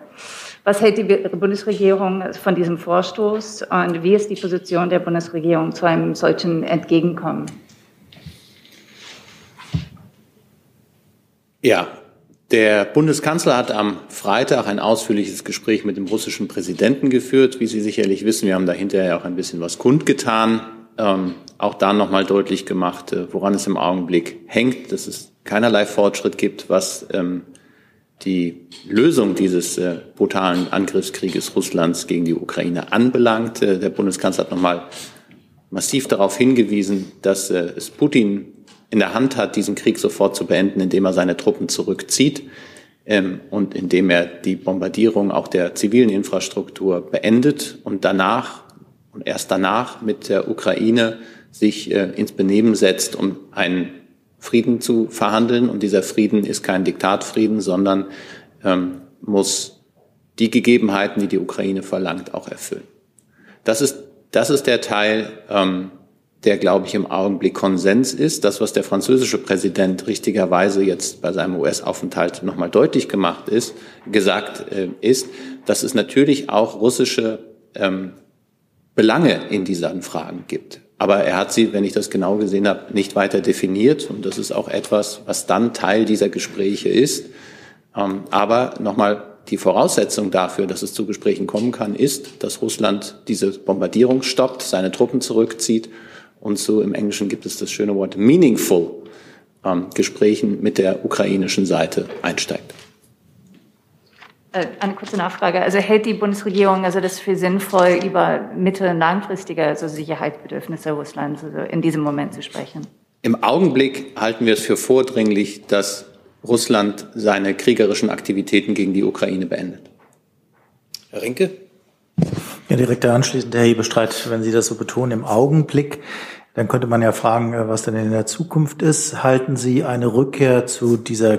Was hält die Bundesregierung von diesem Vorstoß und wie ist die Position der Bundesregierung zu einem solchen Entgegenkommen? Ja, der Bundeskanzler hat am Freitag ein ausführliches Gespräch mit dem russischen Präsidenten geführt. Wie Sie sicherlich wissen, wir haben da hinterher auch ein bisschen was kundgetan ähm, auch da nochmal deutlich gemacht, äh, woran es im Augenblick hängt, dass es keinerlei Fortschritt gibt, was ähm, die Lösung dieses äh, brutalen Angriffskrieges Russlands gegen die Ukraine anbelangt. Äh, der Bundeskanzler hat nochmal massiv darauf hingewiesen, dass äh, es Putin in der Hand hat, diesen Krieg sofort zu beenden, indem er seine Truppen zurückzieht ähm, und indem er die Bombardierung auch der zivilen Infrastruktur beendet und danach und erst danach mit der Ukraine sich äh, ins Benehmen setzt, um einen Frieden zu verhandeln. Und dieser Frieden ist kein Diktatfrieden, sondern ähm, muss die Gegebenheiten, die die Ukraine verlangt, auch erfüllen. Das ist, das ist der Teil, ähm, der, glaube ich, im Augenblick Konsens ist. Das, was der französische Präsident richtigerweise jetzt bei seinem US-Aufenthalt nochmal deutlich gemacht ist, gesagt äh, ist, dass es natürlich auch russische ähm, Belange in diesen Fragen gibt. Aber er hat sie, wenn ich das genau gesehen habe, nicht weiter definiert. Und das ist auch etwas, was dann Teil dieser Gespräche ist. Ähm, aber nochmal, die Voraussetzung dafür, dass es zu Gesprächen kommen kann, ist, dass Russland diese Bombardierung stoppt, seine Truppen zurückzieht und so im Englischen gibt es das schöne Wort meaningful ähm, Gesprächen mit der ukrainischen Seite einsteigt. Äh, eine kurze Nachfrage. Also hält die Bundesregierung also das für sinnvoll, über mittel- und langfristige also Sicherheitsbedürfnisse Russlands also in diesem Moment zu sprechen? Im Augenblick halten wir es für vordringlich, dass Russland seine kriegerischen Aktivitäten gegen die Ukraine beendet. Herr Rinke? Ja, direkt anschließend, Herr Hebestreit, wenn Sie das so betonen, im Augenblick, dann könnte man ja fragen, äh, was denn in der Zukunft ist. Halten Sie eine Rückkehr zu dieser äh,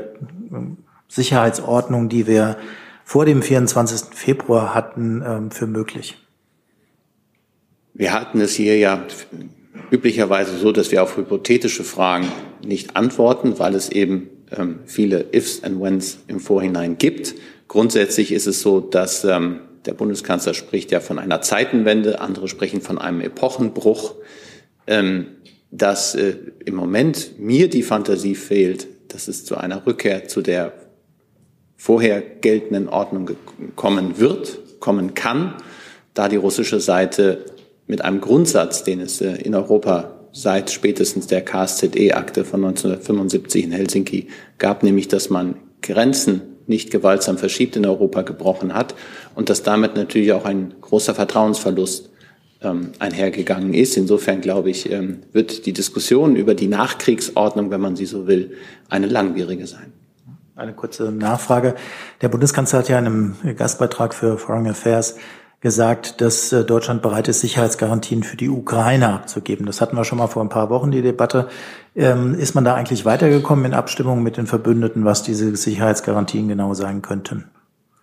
Sicherheitsordnung, die wir vor dem 24. Februar hatten, ähm, für möglich? Wir hatten es hier ja üblicherweise so, dass wir auf hypothetische Fragen nicht antworten, weil es eben ähm, viele Ifs and Whens im Vorhinein gibt. Grundsätzlich ist es so, dass ähm, der Bundeskanzler spricht ja von einer Zeitenwende, andere sprechen von einem Epochenbruch, ähm, dass äh, im Moment mir die Fantasie fehlt, dass es zu einer Rückkehr zu der vorher geltenden Ordnung kommen wird, kommen kann, da die russische Seite mit einem Grundsatz, den es äh, in Europa seit spätestens der KSZE-Akte von 1975 in Helsinki gab, nämlich dass man Grenzen nicht gewaltsam verschiebt in Europa gebrochen hat und dass damit natürlich auch ein großer Vertrauensverlust ähm, einhergegangen ist. Insofern glaube ich, ähm, wird die Diskussion über die Nachkriegsordnung, wenn man sie so will, eine langwierige sein. Eine kurze Nachfrage. Der Bundeskanzler hat ja in einem Gastbeitrag für Foreign Affairs gesagt, dass äh, Deutschland bereit ist, Sicherheitsgarantien für die Ukraine abzugeben. Das hatten wir schon mal vor ein paar Wochen, die Debatte. Ähm, ist man da eigentlich weitergekommen in Abstimmung mit den Verbündeten, was diese Sicherheitsgarantien genau sein könnten?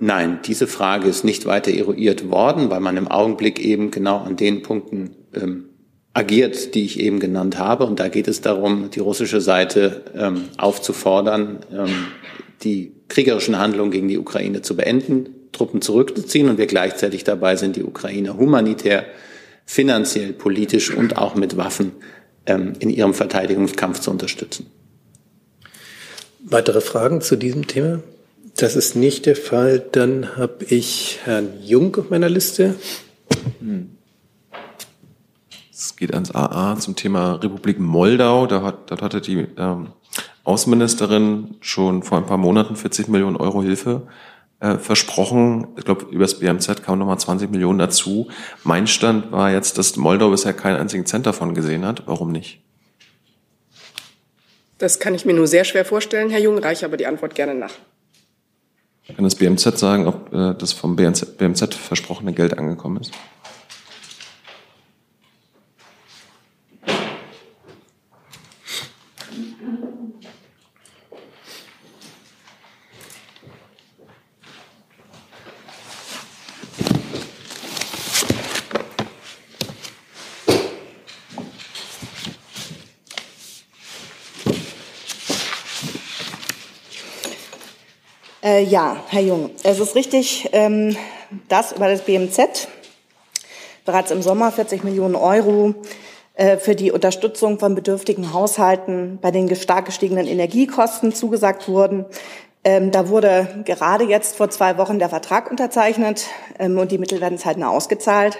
Nein, diese Frage ist nicht weiter eruiert worden, weil man im Augenblick eben genau an den Punkten ähm, agiert, die ich eben genannt habe. Und da geht es darum, die russische Seite ähm, aufzufordern, ähm, die kriegerischen Handlungen gegen die Ukraine zu beenden, Truppen zurückzuziehen und wir gleichzeitig dabei sind, die Ukraine humanitär finanziell, politisch und auch mit Waffen ähm, in ihrem Verteidigungskampf zu unterstützen. Weitere Fragen zu diesem Thema? Das ist nicht der Fall. Dann habe ich Herrn Jung auf meiner Liste. Es geht ans AA zum Thema Republik Moldau. Da hat, dort hatte die ähm, Außenministerin schon vor ein paar Monaten 40 Millionen Euro Hilfe äh, versprochen. Ich glaube, über das BMZ kamen nochmal 20 Millionen dazu. Mein Stand war jetzt, dass Moldau bisher keinen einzigen Cent davon gesehen hat. Warum nicht? Das kann ich mir nur sehr schwer vorstellen, Herr Jung, reiche aber die Antwort gerne nach. Kann das BMZ sagen, ob äh, das vom BMZ, BMZ versprochene Geld angekommen ist? Äh, ja, Herr Jung, es ist richtig, ähm, dass über das BMZ bereits im Sommer 40 Millionen Euro äh, für die Unterstützung von bedürftigen Haushalten bei den stark gestiegenen Energiekosten zugesagt wurden. Ähm, da wurde gerade jetzt vor zwei Wochen der Vertrag unterzeichnet ähm, und die Mittel werden zeitnah ausgezahlt.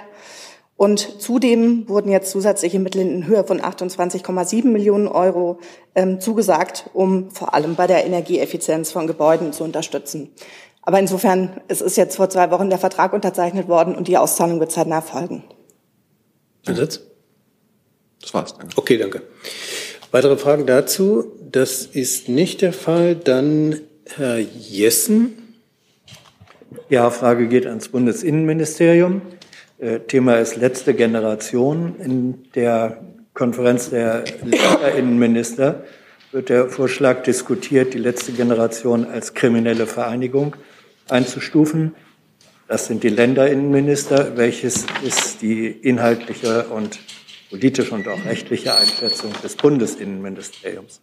Und zudem wurden jetzt zusätzliche Mittel in Höhe von 28,7 Millionen Euro ähm, zugesagt, um vor allem bei der Energieeffizienz von Gebäuden zu unterstützen. Aber insofern, es ist jetzt vor zwei Wochen der Vertrag unterzeichnet worden und die Auszahlung wird zeitnah folgen. Zusatz? Das war's. Danke. Okay, danke. Weitere Fragen dazu? Das ist nicht der Fall. Dann Herr Jessen. Ja, Frage geht ans Bundesinnenministerium. Äh, Thema ist letzte Generation. In der Konferenz der Länderinnenminister wird der Vorschlag diskutiert, die letzte Generation als kriminelle Vereinigung einzustufen. Das sind die Länderinnenminister. Welches ist die inhaltliche und politische und auch rechtliche Einschätzung des Bundesinnenministeriums?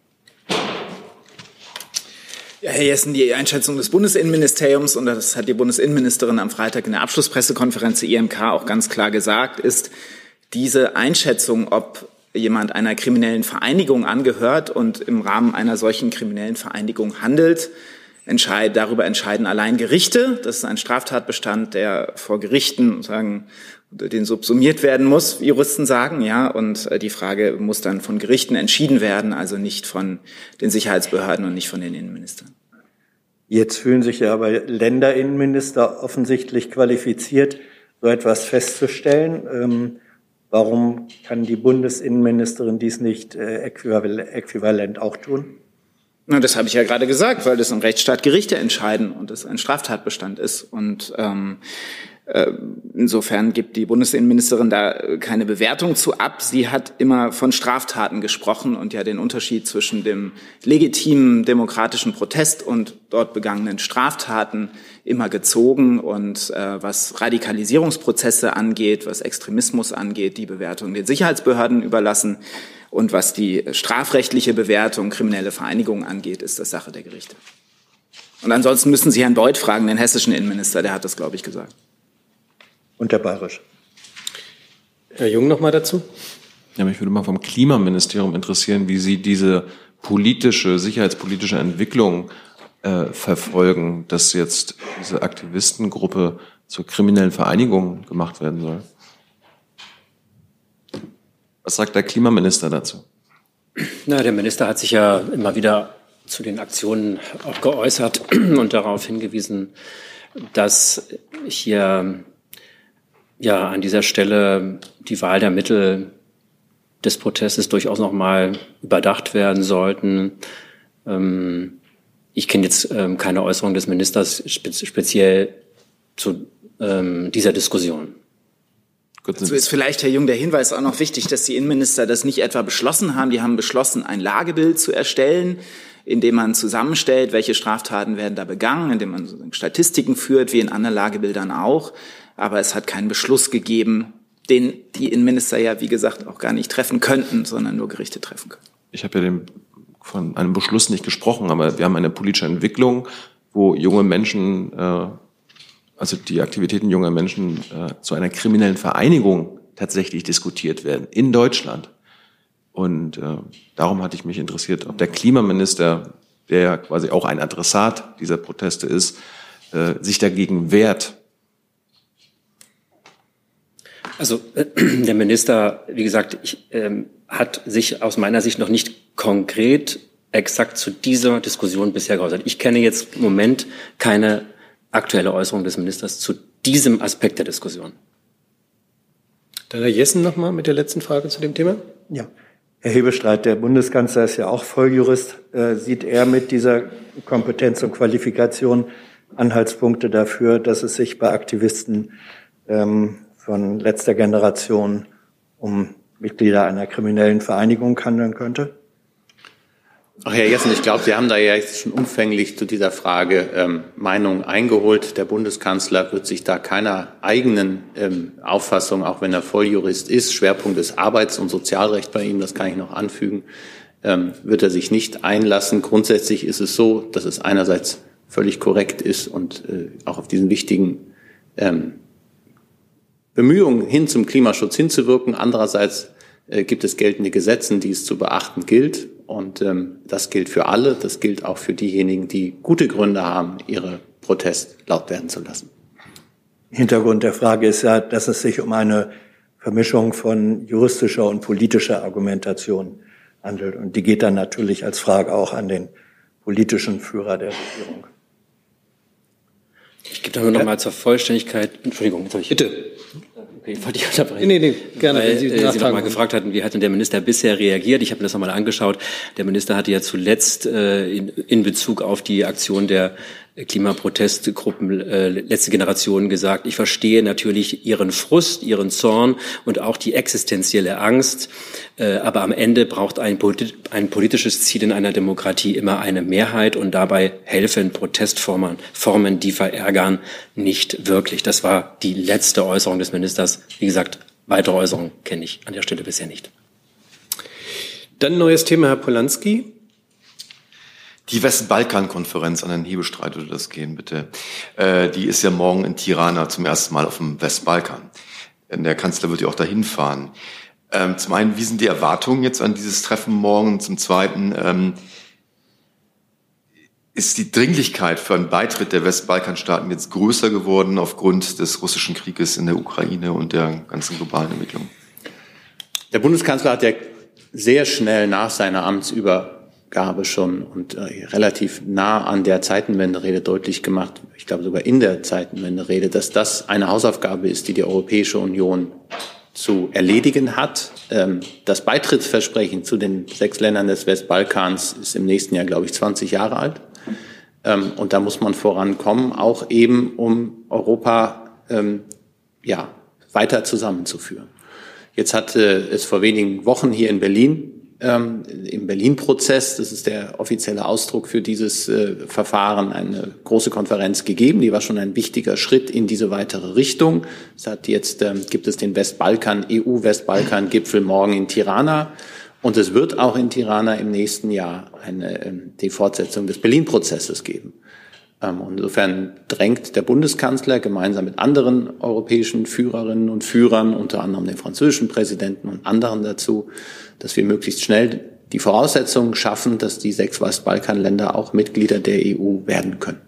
Ja, Herr Jessen, die Einschätzung des Bundesinnenministeriums, und das hat die Bundesinnenministerin am Freitag in der Abschlusspressekonferenz der IMK auch ganz klar gesagt, ist, diese Einschätzung, ob jemand einer kriminellen Vereinigung angehört und im Rahmen einer solchen kriminellen Vereinigung handelt, entscheid, darüber entscheiden allein Gerichte. Das ist ein Straftatbestand, der vor Gerichten sagen, den subsumiert werden muss, wie Juristen sagen, ja. Und äh, die Frage muss dann von Gerichten entschieden werden, also nicht von den Sicherheitsbehörden und nicht von den Innenministern. Jetzt fühlen sich ja aber Länderinnenminister offensichtlich qualifiziert, so etwas festzustellen. Ähm, warum kann die Bundesinnenministerin dies nicht äh, äquivalent auch tun? Na, das habe ich ja gerade gesagt, weil das im Rechtsstaat Gerichte entscheiden und es ein Straftatbestand ist. Und ähm, äh, insofern gibt die Bundesinnenministerin da keine Bewertung zu ab. Sie hat immer von Straftaten gesprochen und ja den Unterschied zwischen dem legitimen demokratischen Protest und dort begangenen Straftaten immer gezogen. Und äh, was Radikalisierungsprozesse angeht, was Extremismus angeht, die Bewertung den Sicherheitsbehörden überlassen. Und was die strafrechtliche Bewertung kriminelle Vereinigungen angeht, ist das Sache der Gerichte. Und ansonsten müssen Sie Herrn Beuth fragen, den hessischen Innenminister, der hat das, glaube ich, gesagt. Und der Bayerische. Herr Jung noch mal dazu. Ja, mich würde mal vom Klimaministerium interessieren, wie Sie diese politische, sicherheitspolitische Entwicklung äh, verfolgen, dass jetzt diese Aktivistengruppe zur kriminellen Vereinigung gemacht werden soll. Was sagt der Klimaminister dazu? Na, der Minister hat sich ja immer wieder zu den Aktionen auch geäußert und darauf hingewiesen, dass hier ja an dieser Stelle die Wahl der Mittel des Protestes durchaus noch mal überdacht werden sollten. Ähm, ich kenne jetzt ähm, keine Äußerung des Ministers speziell zu ähm, dieser Diskussion. Dazu ist vielleicht, Herr Jung, der Hinweis auch noch wichtig, dass die Innenminister das nicht etwa beschlossen haben. Die haben beschlossen, ein Lagebild zu erstellen, indem man zusammenstellt, welche Straftaten werden da begangen, indem man Statistiken führt, wie in anderen Lagebildern auch. Aber es hat keinen Beschluss gegeben, den die Innenminister ja, wie gesagt, auch gar nicht treffen könnten, sondern nur Gerichte treffen können. Ich habe ja den, von einem Beschluss nicht gesprochen, aber wir haben eine politische Entwicklung, wo junge Menschen äh, also die Aktivitäten junger Menschen äh, zu einer kriminellen Vereinigung tatsächlich diskutiert werden in Deutschland. Und äh, darum hatte ich mich interessiert, ob der Klimaminister, der ja quasi auch ein Adressat dieser Proteste ist, äh, sich dagegen wehrt. Also äh, der Minister, wie gesagt, ich, ähm, hat sich aus meiner Sicht noch nicht konkret exakt zu dieser Diskussion bisher geäußert. Ich kenne jetzt im Moment keine aktuelle Äußerung des Ministers zu diesem Aspekt der Diskussion. Dann Herr Jessen nochmal mit der letzten Frage zu dem Thema. Ja. Herr Hebestreit, der Bundeskanzler ist ja auch Volljurist. Äh, sieht er mit dieser Kompetenz und Qualifikation Anhaltspunkte dafür, dass es sich bei Aktivisten ähm, von letzter Generation um Mitglieder einer kriminellen Vereinigung handeln könnte? Ach, Herr Jessen, ich glaube, Sie haben da ja jetzt schon umfänglich zu dieser Frage ähm, Meinung eingeholt. Der Bundeskanzler wird sich da keiner eigenen ähm, Auffassung, auch wenn er Volljurist ist, Schwerpunkt ist Arbeits- und Sozialrecht bei ihm, das kann ich noch anfügen, ähm, wird er sich nicht einlassen. Grundsätzlich ist es so, dass es einerseits völlig korrekt ist und äh, auch auf diesen wichtigen ähm, Bemühungen hin zum Klimaschutz hinzuwirken. Andererseits äh, gibt es geltende Gesetze, die es zu beachten gilt. Und ähm, das gilt für alle. Das gilt auch für diejenigen, die gute Gründe haben, ihre Protest laut werden zu lassen. Hintergrund der Frage ist ja, dass es sich um eine Vermischung von juristischer und politischer Argumentation handelt. Und die geht dann natürlich als Frage auch an den politischen Führer der Regierung. Ich gebe da nur noch mal zur Vollständigkeit. Entschuldigung, jetzt habe ich. Bitte. Okay, wollte ich unterbrechen. Nee, nee, gerne. Weil, wenn Sie, äh, Sie noch mal gefragt hatten, wie hat denn der Minister bisher reagiert? Ich habe mir das noch mal angeschaut. Der Minister hatte ja zuletzt äh, in, in Bezug auf die Aktion der Klimaprotestgruppen äh, letzte Generation gesagt, ich verstehe natürlich ihren Frust, ihren Zorn und auch die existenzielle Angst, äh, aber am Ende braucht ein, ein, politisches Ziel in einer Demokratie immer eine Mehrheit und dabei helfen Protestformen, Formen, die verärgern, nicht wirklich. Das war die letzte Äußerung des Ministers. Wie gesagt, weitere Äußerungen kenne ich an der Stelle bisher nicht. Dann neues Thema, Herr Polanski. Die Westbalkan-Konferenz, an den Hebestreit würde das gehen, bitte. Äh, die ist ja morgen in Tirana zum ersten Mal auf dem Westbalkan. Der Kanzler wird ja auch dahin fahren. Ähm, zum einen, wie sind die Erwartungen jetzt an dieses Treffen morgen? Zum zweiten, ähm, ist die Dringlichkeit für einen Beitritt der Westbalkanstaaten jetzt größer geworden aufgrund des russischen Krieges in der Ukraine und der ganzen globalen Entwicklung? Der Bundeskanzler hat ja sehr schnell nach seiner Amtsüber Gabe schon und äh, relativ nah an der Zeitenwende-Rede deutlich gemacht, ich glaube sogar in der Zeitenwende-Rede, dass das eine Hausaufgabe ist, die die Europäische Union zu erledigen hat. Ähm, das Beitrittsversprechen zu den sechs Ländern des Westbalkans ist im nächsten Jahr, glaube ich, 20 Jahre alt. Ähm, und da muss man vorankommen, auch eben um Europa ähm, ja, weiter zusammenzuführen. Jetzt hatte es vor wenigen Wochen hier in Berlin ähm, im Berlin-Prozess, das ist der offizielle Ausdruck für dieses äh, Verfahren, eine große Konferenz gegeben. Die war schon ein wichtiger Schritt in diese weitere Richtung. Es hat jetzt ähm, gibt es den Westbalkan, EU-Westbalkan-Gipfel morgen in Tirana. Und es wird auch in Tirana im nächsten Jahr eine, ähm, die Fortsetzung des Berlin-Prozesses geben. Ähm, insofern drängt der Bundeskanzler gemeinsam mit anderen europäischen Führerinnen und Führern, unter anderem dem französischen Präsidenten und anderen dazu, dass wir möglichst schnell die Voraussetzungen schaffen, dass die sechs Westbalkanländer auch Mitglieder der EU werden können.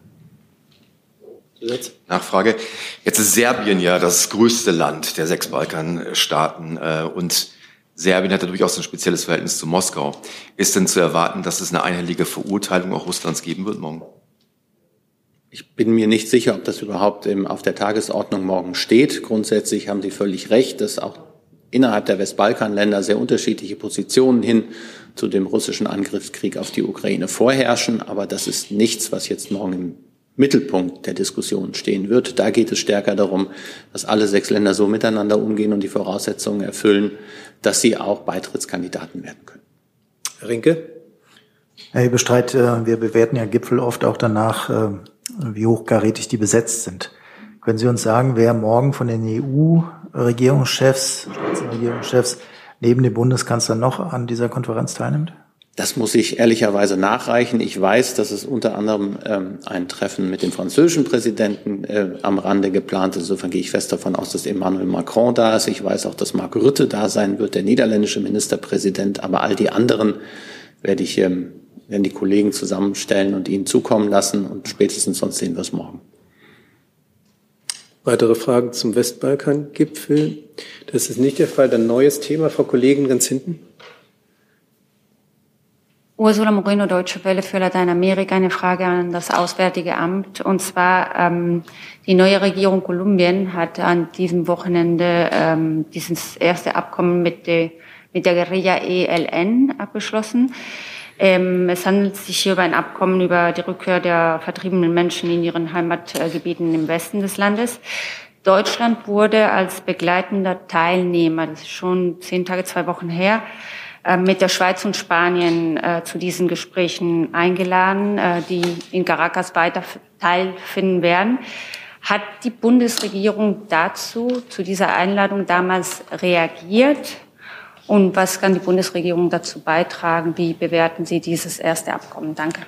Nachfrage. Jetzt ist Serbien ja das größte Land der sechs Balkanstaaten äh, und Serbien hat ja durchaus ein spezielles Verhältnis zu Moskau. Ist denn zu erwarten, dass es eine einhellige Verurteilung auch Russlands geben wird morgen? Ich bin mir nicht sicher, ob das überhaupt auf der Tagesordnung morgen steht. Grundsätzlich haben Sie völlig recht, dass auch innerhalb der Westbalkanländer sehr unterschiedliche Positionen hin zu dem russischen Angriffskrieg auf die Ukraine vorherrschen. Aber das ist nichts, was jetzt morgen im Mittelpunkt der Diskussion stehen wird. Da geht es stärker darum, dass alle sechs Länder so miteinander umgehen und die Voraussetzungen erfüllen, dass sie auch Beitrittskandidaten werden können. Herr Rinke? Herr Hebestreit, äh, wir bewerten ja Gipfel oft auch danach, äh, wie hochkarätig die besetzt sind. Können Sie uns sagen, wer morgen von den EU-Regierungschefs, Regierungschefs neben dem Bundeskanzler noch an dieser Konferenz teilnimmt? Das muss ich ehrlicherweise nachreichen. Ich weiß, dass es unter anderem ähm, ein Treffen mit dem französischen Präsidenten äh, am Rande geplant ist. Insofern gehe ich fest davon aus, dass Emmanuel Macron da ist. Ich weiß auch, dass Mark Rutte da sein wird, der niederländische Ministerpräsident. Aber all die anderen werde ich, ähm, werden die Kollegen zusammenstellen und ihnen zukommen lassen. Und spätestens sonst sehen wir es morgen. Weitere Fragen zum Westbalkan-Gipfel? Das ist nicht der Fall. Dann neues Thema, Frau Kollegin, ganz hinten. Ursula Moreno, Deutsche Welle für Lateinamerika, eine Frage an das Auswärtige Amt. Und zwar, ähm, die neue Regierung Kolumbien hat an diesem Wochenende ähm, dieses erste Abkommen mit, de, mit der Guerilla ELN abgeschlossen. Ähm, es handelt sich hier über ein Abkommen über die Rückkehr der vertriebenen Menschen in ihren Heimatgebieten im Westen des Landes. Deutschland wurde als begleitender Teilnehmer, das ist schon zehn Tage, zwei Wochen her, äh, mit der Schweiz und Spanien äh, zu diesen Gesprächen eingeladen, äh, die in Caracas weiter teilfinden werden. Hat die Bundesregierung dazu, zu dieser Einladung damals reagiert? Und was kann die Bundesregierung dazu beitragen? Wie bewerten Sie dieses erste Abkommen? Danke.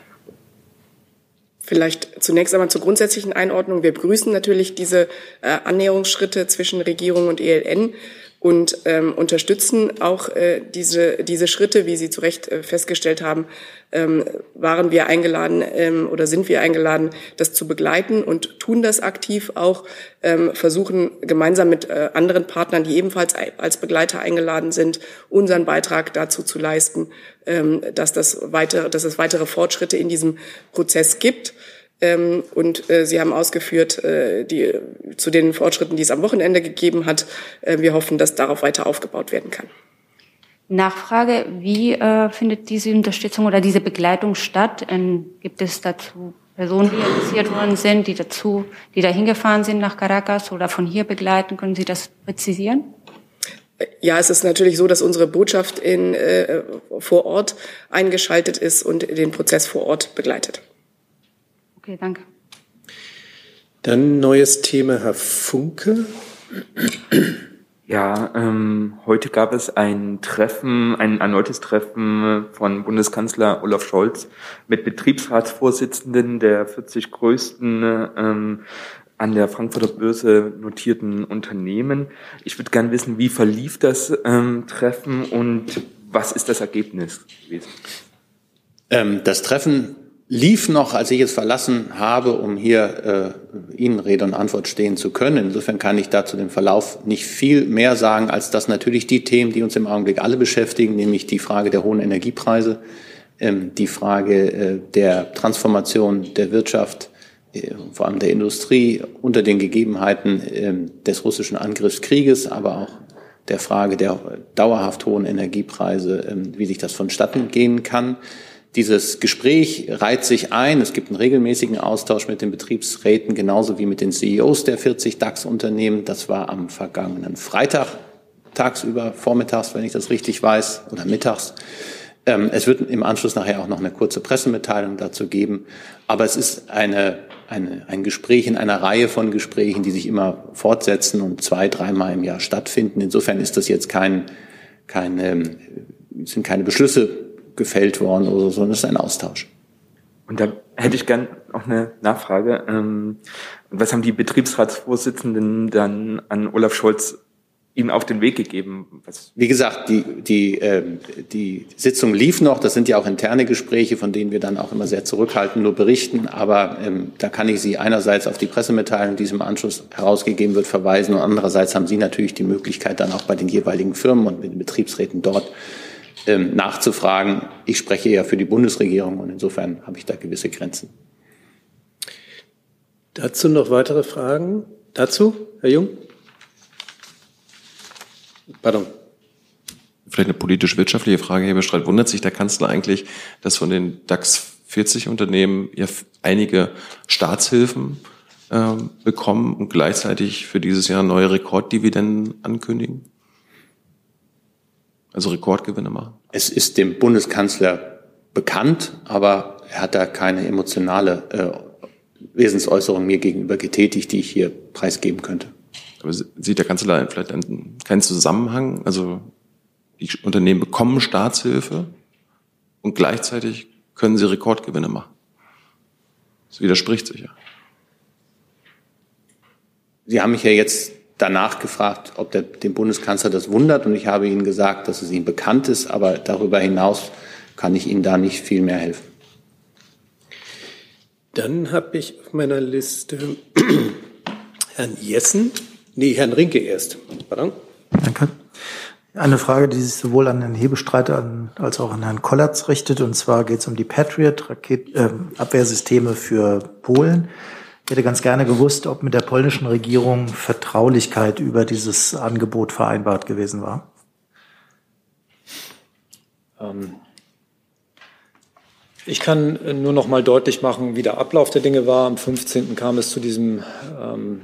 Vielleicht zunächst einmal zur grundsätzlichen Einordnung. Wir begrüßen natürlich diese äh, Annäherungsschritte zwischen Regierung und ELN und ähm, unterstützen auch äh, diese, diese Schritte, wie Sie zu Recht äh, festgestellt haben, ähm, waren wir eingeladen ähm, oder sind wir eingeladen, das zu begleiten und tun das aktiv auch, ähm, versuchen gemeinsam mit äh, anderen Partnern, die ebenfalls als Begleiter eingeladen sind, unseren Beitrag dazu zu leisten, ähm, dass, das weitere, dass es weitere Fortschritte in diesem Prozess gibt. Ähm, und äh, Sie haben ausgeführt, äh, die, zu den Fortschritten, die es am Wochenende gegeben hat. Äh, wir hoffen, dass darauf weiter aufgebaut werden kann. Nachfrage, wie äh, findet diese Unterstützung oder diese Begleitung statt? Ähm, gibt es dazu Personen, die interessiert worden sind, die dazu, die da hingefahren sind nach Caracas oder von hier begleiten? Können Sie das präzisieren? Ja, es ist natürlich so, dass unsere Botschaft in, äh, vor Ort eingeschaltet ist und den Prozess vor Ort begleitet. Okay, danke. Dann neues Thema, Herr Funke. Ja, ähm, heute gab es ein Treffen, ein erneutes Treffen von Bundeskanzler Olaf Scholz mit Betriebsratsvorsitzenden der 40 größten ähm, an der Frankfurter Börse notierten Unternehmen. Ich würde gerne wissen, wie verlief das ähm, Treffen und was ist das Ergebnis gewesen? Ähm, das Treffen lief noch, als ich es verlassen habe, um hier äh, Ihnen Rede und Antwort stehen zu können. Insofern kann ich dazu dem Verlauf nicht viel mehr sagen, als dass natürlich die Themen, die uns im Augenblick alle beschäftigen, nämlich die Frage der hohen Energiepreise, ähm, die Frage äh, der Transformation der Wirtschaft, äh, vor allem der Industrie unter den Gegebenheiten äh, des russischen Angriffskrieges, aber auch der Frage der dauerhaft hohen Energiepreise, ähm, wie sich das vonstatten gehen kann. Dieses Gespräch reiht sich ein. Es gibt einen regelmäßigen Austausch mit den Betriebsräten, genauso wie mit den CEOs der 40 DAX-Unternehmen. Das war am vergangenen Freitag, tagsüber, vormittags, wenn ich das richtig weiß, oder mittags. Ähm, es wird im Anschluss nachher auch noch eine kurze Pressemitteilung dazu geben. Aber es ist eine, eine, ein Gespräch in einer Reihe von Gesprächen, die sich immer fortsetzen und zwei, dreimal im Jahr stattfinden. Insofern ist das jetzt kein, kein, ähm, sind keine Beschlüsse gefällt worden oder so, sondern es ist ein Austausch. Und da hätte ich gern auch eine Nachfrage. Ähm, was haben die Betriebsratsvorsitzenden dann an Olaf Scholz ihm auf den Weg gegeben? Was Wie gesagt, die, die, äh, die Sitzung lief noch. Das sind ja auch interne Gespräche, von denen wir dann auch immer sehr zurückhaltend nur berichten. Aber ähm, da kann ich Sie einerseits auf die Pressemitteilung, die im Anschluss herausgegeben wird, verweisen. Und andererseits haben Sie natürlich die Möglichkeit, dann auch bei den jeweiligen Firmen und mit den Betriebsräten dort nachzufragen. Ich spreche ja für die Bundesregierung und insofern habe ich da gewisse Grenzen. Dazu noch weitere Fragen? Dazu, Herr Jung? Pardon. Vielleicht eine politisch-wirtschaftliche Frage, Herr Bestreit. Wundert sich der Kanzler eigentlich, dass von den DAX 40 Unternehmen ja einige Staatshilfen äh, bekommen und gleichzeitig für dieses Jahr neue Rekorddividenden ankündigen? Also Rekordgewinne machen? Es ist dem Bundeskanzler bekannt, aber er hat da keine emotionale äh, Wesensäußerung mir gegenüber getätigt, die ich hier preisgeben könnte. Aber sieht der Kanzler vielleicht einen, keinen Zusammenhang? Also die Unternehmen bekommen Staatshilfe und gleichzeitig können sie Rekordgewinne machen. Das widerspricht sich ja. Sie haben mich ja jetzt danach gefragt, ob der, den Bundeskanzler das wundert. Und ich habe Ihnen gesagt, dass es ihm bekannt ist. Aber darüber hinaus kann ich Ihnen da nicht viel mehr helfen. Dann habe ich auf meiner Liste Herrn Jessen. Nee, Herrn Rinke erst. Pardon. Danke. Eine Frage, die sich sowohl an Herrn Hebestreiter als auch an Herrn Kollatz richtet. Und zwar geht es um die Patriot-Abwehrsysteme äh, für Polen. Ich hätte ganz gerne gewusst, ob mit der polnischen Regierung Vertraulichkeit über dieses Angebot vereinbart gewesen war. Ähm, ich kann nur noch mal deutlich machen, wie der Ablauf der Dinge war. Am 15. kam es zu diesem ähm,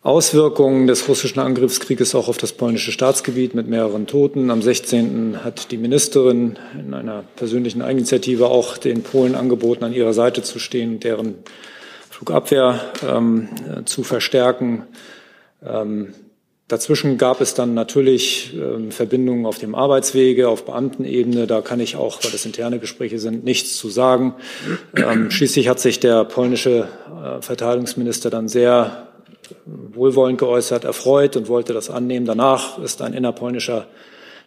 Auswirkungen des russischen Angriffskrieges auch auf das polnische Staatsgebiet mit mehreren Toten. Am 16. hat die Ministerin in einer persönlichen Eigeninitiative auch den Polen angeboten, an ihrer Seite zu stehen, deren Flugabwehr ähm, zu verstärken. Ähm, dazwischen gab es dann natürlich ähm, Verbindungen auf dem Arbeitswege, auf Beamtenebene. Da kann ich auch, weil das interne Gespräche sind, nichts zu sagen. Ähm, schließlich hat sich der polnische äh, Verteidigungsminister dann sehr wohlwollend geäußert, erfreut und wollte das annehmen. Danach ist ein innerpolnischer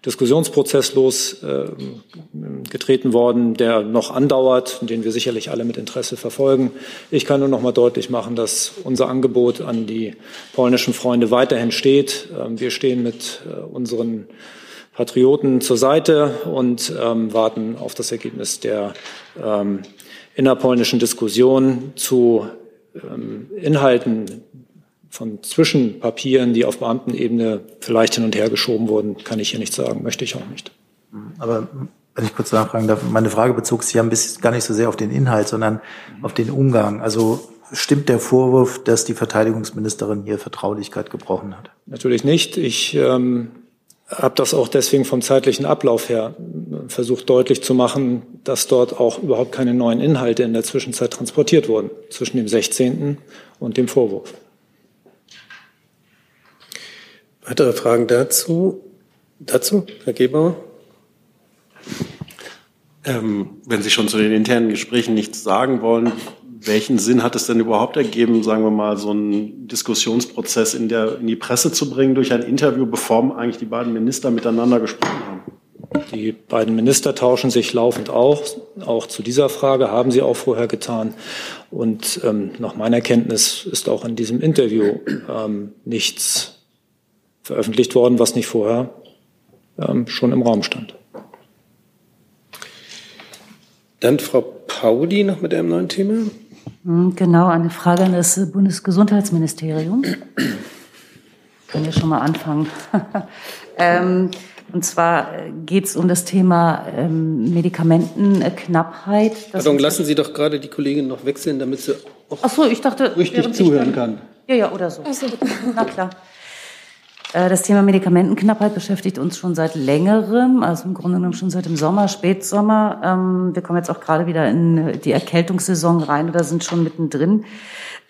Diskussionsprozess losgetreten äh, worden, der noch andauert den wir sicherlich alle mit Interesse verfolgen. Ich kann nur noch mal deutlich machen, dass unser Angebot an die polnischen Freunde weiterhin steht. Ähm, wir stehen mit äh, unseren Patrioten zur Seite und ähm, warten auf das Ergebnis der ähm, innerpolnischen Diskussion zu ähm, Inhalten von Zwischenpapieren, die auf Beamtenebene vielleicht hin und her geschoben wurden, kann ich hier nicht sagen, möchte ich auch nicht. Aber wenn ich kurz nachfragen darf, meine Frage bezog sich ja ein bisschen gar nicht so sehr auf den Inhalt, sondern auf den Umgang. Also stimmt der Vorwurf, dass die Verteidigungsministerin hier Vertraulichkeit gebrochen hat? Natürlich nicht. Ich ähm, habe das auch deswegen vom zeitlichen Ablauf her versucht deutlich zu machen, dass dort auch überhaupt keine neuen Inhalte in der Zwischenzeit transportiert wurden zwischen dem 16. und dem Vorwurf. Weitere Fragen dazu? Dazu, Herr Gebauer? Ähm, wenn Sie schon zu den internen Gesprächen nichts sagen wollen, welchen Sinn hat es denn überhaupt ergeben, sagen wir mal, so einen Diskussionsprozess in, der, in die Presse zu bringen durch ein Interview, bevor eigentlich die beiden Minister miteinander gesprochen haben? Die beiden Minister tauschen sich laufend auch. Auch zu dieser Frage haben sie auch vorher getan. Und ähm, nach meiner Kenntnis ist auch in diesem Interview ähm, nichts veröffentlicht worden, was nicht vorher ähm, schon im Raum stand. Dann Frau Pauli noch mit einem neuen Thema. Hm, genau, eine Frage an das Bundesgesundheitsministerium. Können wir schon mal anfangen. ähm, und zwar geht es um das Thema ähm, Medikamentenknappheit. Pardon, lassen Sie doch gerade die Kollegin noch wechseln, damit sie auch Ach so, ich dachte, richtig zuhören kann. Ja, ja, oder so. so. Na klar. Äh, das Thema Medikamentenknappheit beschäftigt uns schon seit längerem, also im Grunde genommen schon seit dem Sommer, Spätsommer. Ähm, wir kommen jetzt auch gerade wieder in die Erkältungssaison rein oder sind schon mittendrin.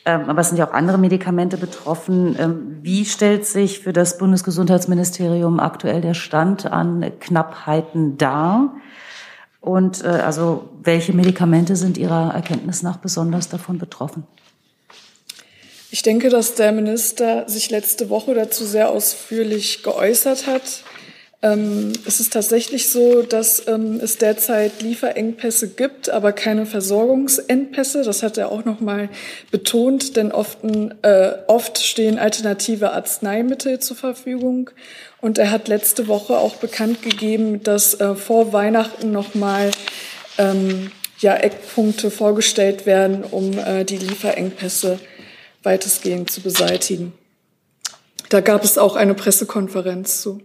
Ähm, aber es sind ja auch andere Medikamente betroffen. Ähm, wie stellt sich für das Bundesgesundheitsministerium aktuell der Stand an Knappheiten dar? Und äh, also welche Medikamente sind Ihrer Erkenntnis nach besonders davon betroffen? Ich denke, dass der Minister sich letzte Woche dazu sehr ausführlich geäußert hat. Ähm, es ist tatsächlich so, dass ähm, es derzeit Lieferengpässe gibt, aber keine Versorgungsengpässe. Das hat er auch noch mal betont, denn oft, äh, oft stehen alternative Arzneimittel zur Verfügung. Und er hat letzte Woche auch bekannt gegeben, dass äh, vor Weihnachten noch mal ähm, ja, Eckpunkte vorgestellt werden, um äh, die Lieferengpässe weitestgehend zu beseitigen. Da gab es auch eine Pressekonferenz zu.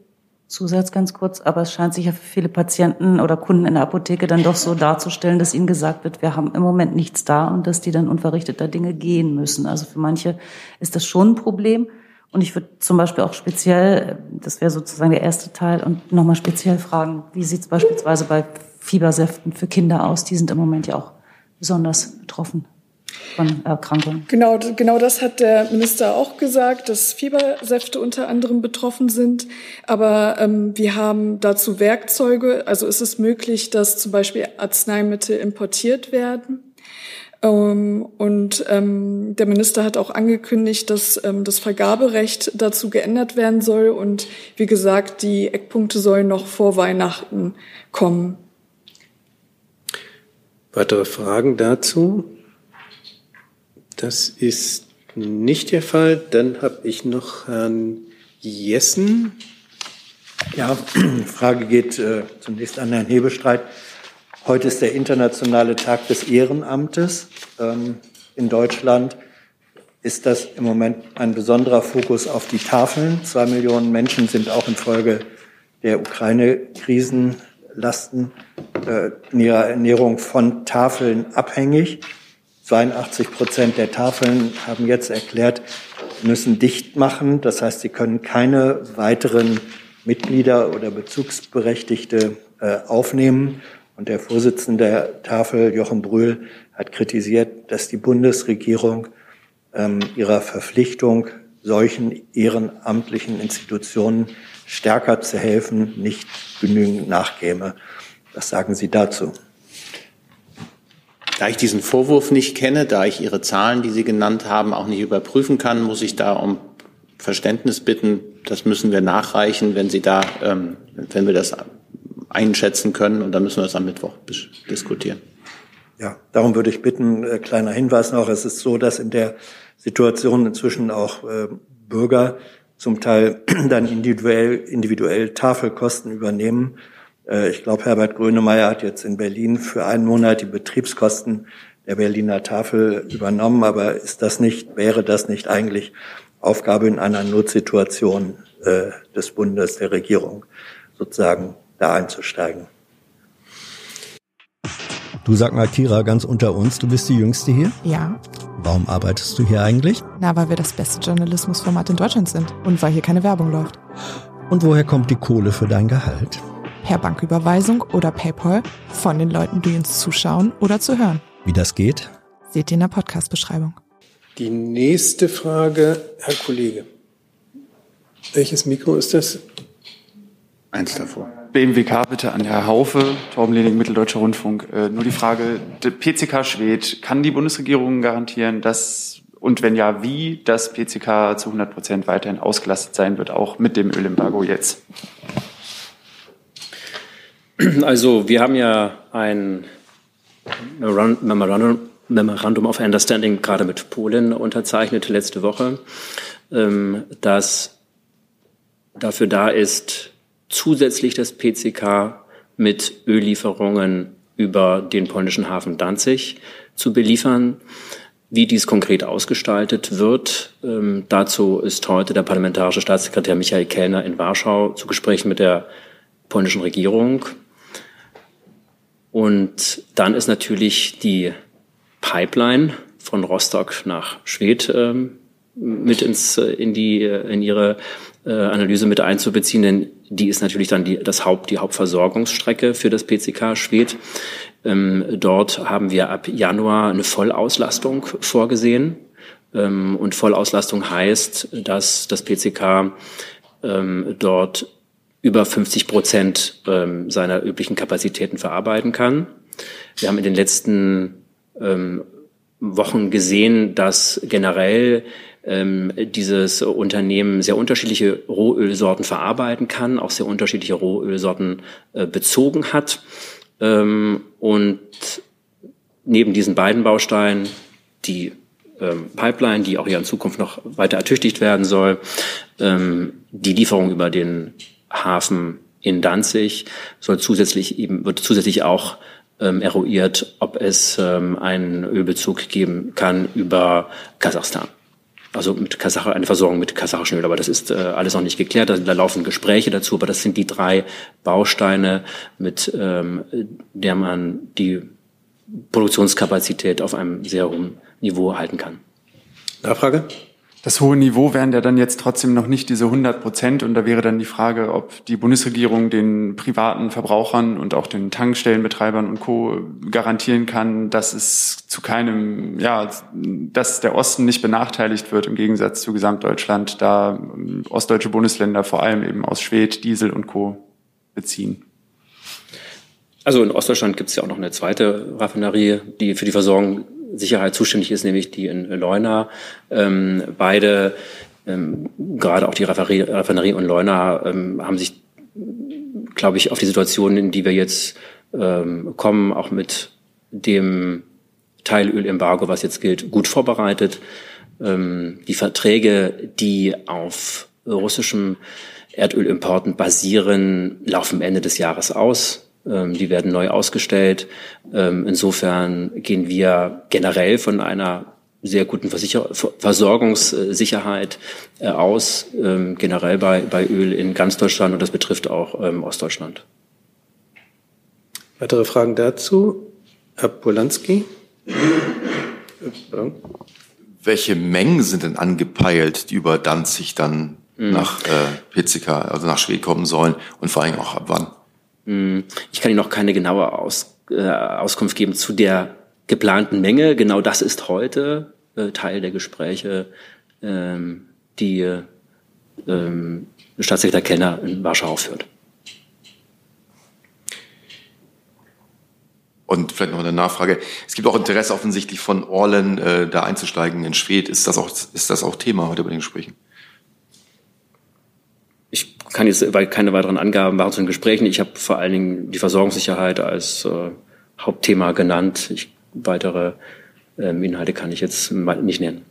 Zusatz ganz kurz, aber es scheint sich ja für viele Patienten oder Kunden in der Apotheke dann doch so darzustellen, dass ihnen gesagt wird, wir haben im Moment nichts da und dass die dann unverrichteter Dinge gehen müssen. Also für manche ist das schon ein Problem. Und ich würde zum Beispiel auch speziell, das wäre sozusagen der erste Teil, und nochmal speziell fragen, wie sieht es beispielsweise bei Fiebersäften für Kinder aus? Die sind im Moment ja auch besonders betroffen. Von Erkrankungen. Genau, genau das hat der Minister auch gesagt, dass Fiebersäfte unter anderem betroffen sind. Aber ähm, wir haben dazu Werkzeuge. Also ist es möglich, dass zum Beispiel Arzneimittel importiert werden. Ähm, und ähm, der Minister hat auch angekündigt, dass ähm, das Vergaberecht dazu geändert werden soll. Und wie gesagt, die Eckpunkte sollen noch vor Weihnachten kommen. Weitere Fragen dazu? Das ist nicht der Fall. Dann habe ich noch Herrn Jessen. Ja, die Frage geht äh, zunächst an Herrn Hebestreit. Heute ist der internationale Tag des Ehrenamtes ähm, in Deutschland. Ist das im Moment ein besonderer Fokus auf die Tafeln? Zwei Millionen Menschen sind auch infolge der Ukraine-Krisenlasten äh, in ihrer Ernährung von Tafeln abhängig. 82 Prozent der Tafeln haben jetzt erklärt, müssen dicht machen. Das heißt, sie können keine weiteren Mitglieder oder Bezugsberechtigte äh, aufnehmen. Und der Vorsitzende der Tafel, Jochen Brühl, hat kritisiert, dass die Bundesregierung ähm, ihrer Verpflichtung, solchen ehrenamtlichen Institutionen stärker zu helfen, nicht genügend nachkäme. Was sagen Sie dazu? Da ich diesen Vorwurf nicht kenne, da ich Ihre Zahlen, die Sie genannt haben, auch nicht überprüfen kann, muss ich da um Verständnis bitten. Das müssen wir nachreichen, wenn Sie da, ähm, wenn wir das einschätzen können. Und dann müssen wir das am Mittwoch diskutieren. Ja, darum würde ich bitten, äh, kleiner Hinweis noch, es ist so, dass in der Situation inzwischen auch äh, Bürger zum Teil dann individuell, individuell Tafelkosten übernehmen ich glaube, Herbert Grönemeyer hat jetzt in Berlin für einen Monat die Betriebskosten der Berliner Tafel übernommen. Aber ist das nicht, wäre das nicht eigentlich Aufgabe in einer Notsituation äh, des Bundes, der Regierung, sozusagen da einzusteigen? Du sag mal, Kira, ganz unter uns, du bist die Jüngste hier? Ja. Warum arbeitest du hier eigentlich? Na, weil wir das beste Journalismusformat in Deutschland sind und weil hier keine Werbung läuft. Und woher kommt die Kohle für dein Gehalt? Per Banküberweisung oder PayPal von den Leuten, die uns zuschauen oder zu hören. Wie das geht? Seht ihr in der Podcast-Beschreibung. Die nächste Frage, Herr Kollege. Welches Mikro ist das? Eins davor. BMWK bitte an Herr Haufe, Torben Lening, Mitteldeutscher Rundfunk. Äh, nur die Frage, der PCK Schwed, kann die Bundesregierung garantieren, dass und wenn ja, wie das PCK zu 100 Prozent weiterhin ausgelastet sein wird, auch mit dem Ölembargo jetzt? Also wir haben ja ein Memorandum, Memorandum of Understanding gerade mit Polen unterzeichnet letzte Woche, ähm, das dafür da ist, zusätzlich das PCK mit Öllieferungen über den polnischen Hafen Danzig zu beliefern. Wie dies konkret ausgestaltet wird, ähm, dazu ist heute der parlamentarische Staatssekretär Michael Kellner in Warschau zu Gesprächen mit der polnischen Regierung und dann ist natürlich die Pipeline von Rostock nach Schwedt ähm, mit ins, äh, in, die, äh, in ihre äh, Analyse mit einzubeziehen, denn die ist natürlich dann die, das Haupt, die Hauptversorgungsstrecke für das PCK Schwedt. Ähm, dort haben wir ab Januar eine Vollauslastung vorgesehen. Ähm, und Vollauslastung heißt, dass das PCK ähm, dort über 50 Prozent ähm, seiner üblichen Kapazitäten verarbeiten kann. Wir haben in den letzten ähm, Wochen gesehen, dass generell ähm, dieses Unternehmen sehr unterschiedliche Rohölsorten verarbeiten kann, auch sehr unterschiedliche Rohölsorten äh, bezogen hat. Ähm, und neben diesen beiden Bausteinen, die ähm, Pipeline, die auch ja in Zukunft noch weiter ertüchtigt werden soll, ähm, die Lieferung über den Hafen in Danzig soll zusätzlich eben, wird zusätzlich auch ähm, eruiert, ob es ähm, einen Ölbezug geben kann über Kasachstan. Also mit Kasach eine Versorgung mit kasachischen Öl, aber das ist äh, alles noch nicht geklärt. Da, da, laufen Gespräche dazu, aber das sind die drei Bausteine, mit ähm, der man die Produktionskapazität auf einem sehr hohen Niveau halten kann. Nachfrage? Das hohe Niveau wären ja dann jetzt trotzdem noch nicht diese 100 Prozent. Und da wäre dann die Frage, ob die Bundesregierung den privaten Verbrauchern und auch den Tankstellenbetreibern und Co. garantieren kann, dass es zu keinem, ja, dass der Osten nicht benachteiligt wird im Gegensatz zu Gesamtdeutschland, da ostdeutsche Bundesländer vor allem eben aus Schwed, Diesel und Co. beziehen. Also in Ostdeutschland gibt es ja auch noch eine zweite Raffinerie, die für die Versorgung Sicherheit zuständig ist, nämlich die in Leuna. Ähm, beide, ähm, gerade auch die Raffinerie und Leuna, ähm, haben sich, glaube ich, auf die Situation, in die wir jetzt ähm, kommen, auch mit dem Teilölembargo, was jetzt gilt, gut vorbereitet. Ähm, die Verträge, die auf russischem Erdölimporten basieren, laufen Ende des Jahres aus. Ähm, die werden neu ausgestellt. Ähm, insofern gehen wir generell von einer sehr guten Versicher Versorgungssicherheit äh, aus, ähm, generell bei, bei Öl in ganz Deutschland und das betrifft auch Ostdeutschland. Weitere Fragen dazu? Herr Polanski? Welche Mengen sind denn angepeilt, die über Danzig dann mhm. nach äh, Pizzica, also nach Schwed kommen sollen und vor allem auch ab wann? Hm, ich kann Ihnen noch keine genaue Aus, äh, Auskunft geben zu der geplanten Menge. Genau das ist heute äh, Teil der Gespräche, ähm, die ähm, Staatssekretär Kellner in Warschau führt. Und vielleicht noch eine Nachfrage. Es gibt auch Interesse offensichtlich von Orlen, äh, da einzusteigen in Schwed. Ist das auch, ist das auch Thema heute bei den Gesprächen? Kann jetzt keine weiteren Angaben machen zu den Gesprächen. Ich habe vor allen Dingen die Versorgungssicherheit als äh, Hauptthema genannt. Ich, weitere ähm, Inhalte kann ich jetzt nicht nennen.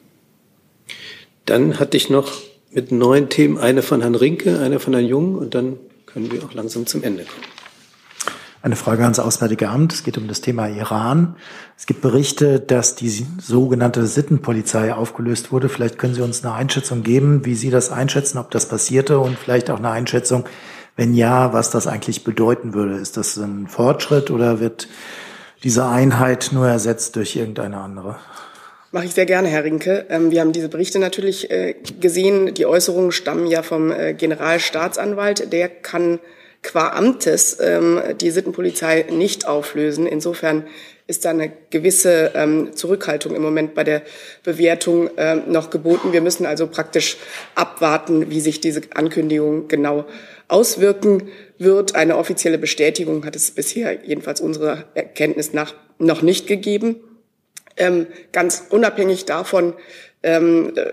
Dann hatte ich noch mit neun Themen eine von Herrn Rinke, eine von Herrn Jung und dann können wir auch langsam zum Ende kommen. Eine Frage ans Auswärtige Amt. Es geht um das Thema Iran. Es gibt Berichte, dass die sogenannte Sittenpolizei aufgelöst wurde. Vielleicht können Sie uns eine Einschätzung geben, wie Sie das einschätzen, ob das passierte und vielleicht auch eine Einschätzung, wenn ja, was das eigentlich bedeuten würde. Ist das ein Fortschritt oder wird diese Einheit nur ersetzt durch irgendeine andere? Mache ich sehr gerne, Herr Rinke. Ähm, wir haben diese Berichte natürlich äh, gesehen. Die Äußerungen stammen ja vom äh, Generalstaatsanwalt. Der kann qua Amtes ähm, die Sittenpolizei nicht auflösen. Insofern ist da eine gewisse ähm, Zurückhaltung im Moment bei der Bewertung ähm, noch geboten. Wir müssen also praktisch abwarten, wie sich diese Ankündigung genau auswirken wird. Eine offizielle Bestätigung hat es bisher jedenfalls unserer Erkenntnis nach noch nicht gegeben. Ähm, ganz unabhängig davon ähm, äh,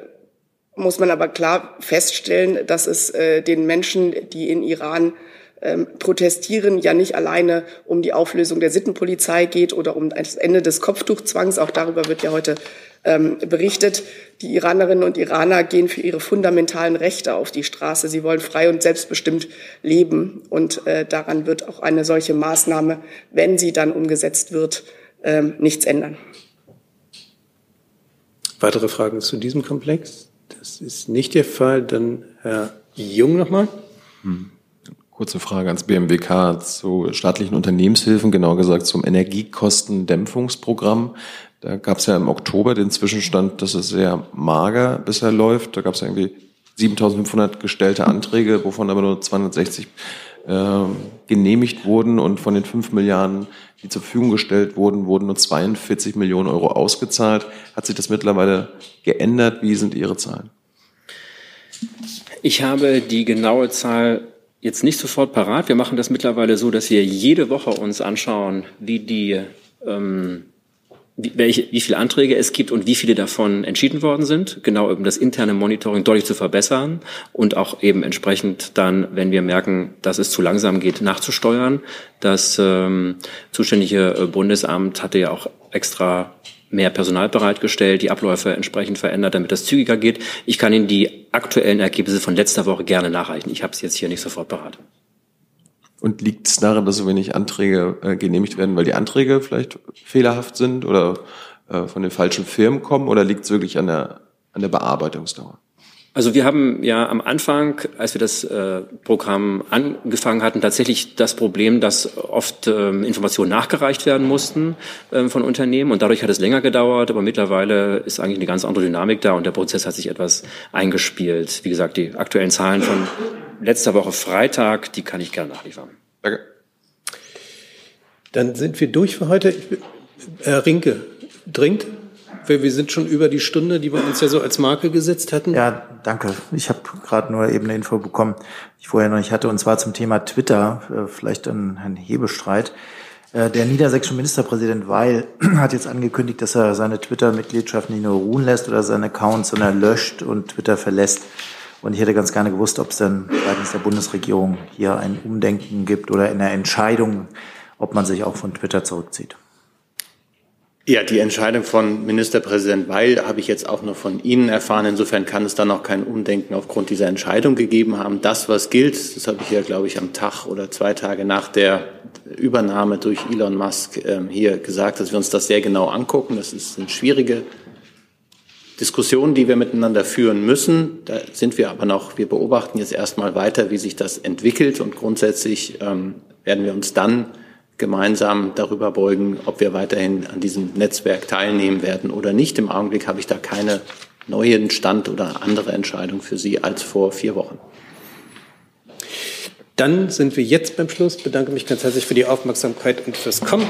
muss man aber klar feststellen, dass es äh, den Menschen, die in Iran ähm, protestieren ja nicht alleine um die Auflösung der Sittenpolizei geht oder um das Ende des Kopftuchzwangs. Auch darüber wird ja heute ähm, berichtet. Die Iranerinnen und Iraner gehen für ihre fundamentalen Rechte auf die Straße. Sie wollen frei und selbstbestimmt leben. Und äh, daran wird auch eine solche Maßnahme, wenn sie dann umgesetzt wird, äh, nichts ändern. Weitere Fragen zu diesem Komplex? Das ist nicht der Fall. Dann Herr Jung nochmal. Hm. Kurze Frage ans BMWK zu staatlichen Unternehmenshilfen, genauer gesagt zum Energiekostendämpfungsprogramm. Da gab es ja im Oktober den Zwischenstand, dass es sehr mager bisher läuft. Da gab es ja irgendwie 7.500 gestellte Anträge, wovon aber nur 260 äh, genehmigt wurden und von den 5 Milliarden, die zur Verfügung gestellt wurden, wurden nur 42 Millionen Euro ausgezahlt. Hat sich das mittlerweile geändert? Wie sind Ihre Zahlen? Ich habe die genaue Zahl jetzt nicht sofort parat. Wir machen das mittlerweile so, dass wir jede Woche uns anschauen, wie die ähm, wie, welche, wie viele Anträge es gibt und wie viele davon entschieden worden sind, genau um das interne Monitoring deutlich zu verbessern und auch eben entsprechend dann, wenn wir merken, dass es zu langsam geht, nachzusteuern. Das ähm, zuständige äh, Bundesamt hatte ja auch extra mehr Personal bereitgestellt, die Abläufe entsprechend verändert, damit das zügiger geht. Ich kann Ihnen die aktuellen Ergebnisse von letzter Woche gerne nachreichen. Ich habe es jetzt hier nicht sofort parat. Und liegt es daran, dass so wenig Anträge äh, genehmigt werden, weil die Anträge vielleicht fehlerhaft sind oder äh, von den falschen Firmen kommen oder liegt es wirklich an der, an der Bearbeitungsdauer? Also wir haben ja am Anfang, als wir das äh, Programm angefangen hatten, tatsächlich das Problem, dass oft ähm, Informationen nachgereicht werden mussten ähm, von Unternehmen und dadurch hat es länger gedauert, aber mittlerweile ist eigentlich eine ganz andere Dynamik da und der Prozess hat sich etwas eingespielt. Wie gesagt, die aktuellen Zahlen von letzter Woche Freitag, die kann ich gerne nachliefern. Danke. Dann sind wir durch für heute. Herr Rinke, dringend? Wir sind schon über die Stunde, die wir uns ja so als Marke gesetzt hatten. Ja, danke. Ich habe gerade nur eben eine Info bekommen, die ich vorher noch nicht hatte, und zwar zum Thema Twitter, äh, vielleicht an Herrn Hebestreit. Äh, der niedersächsische Ministerpräsident Weil hat jetzt angekündigt, dass er seine Twitter-Mitgliedschaft nicht nur ruhen lässt oder seine Accounts, sondern löscht und Twitter verlässt. Und ich hätte ganz gerne gewusst, ob es dann seitens der Bundesregierung hier ein Umdenken gibt oder eine Entscheidung, ob man sich auch von Twitter zurückzieht. Ja, die Entscheidung von Ministerpräsident Weil habe ich jetzt auch nur von Ihnen erfahren. Insofern kann es da noch kein Umdenken aufgrund dieser Entscheidung gegeben haben. Das, was gilt, das habe ich ja, glaube ich, am Tag oder zwei Tage nach der Übernahme durch Elon Musk ähm, hier gesagt, dass wir uns das sehr genau angucken. Das ist eine schwierige Diskussion, die wir miteinander führen müssen. Da sind wir aber noch, wir beobachten jetzt erstmal weiter, wie sich das entwickelt und grundsätzlich ähm, werden wir uns dann gemeinsam darüber beugen, ob wir weiterhin an diesem Netzwerk teilnehmen werden oder nicht. Im Augenblick habe ich da keine neuen Stand oder andere Entscheidung für Sie als vor vier Wochen. Dann sind wir jetzt beim Schluss. Ich bedanke mich ganz herzlich für die Aufmerksamkeit und fürs Kommen.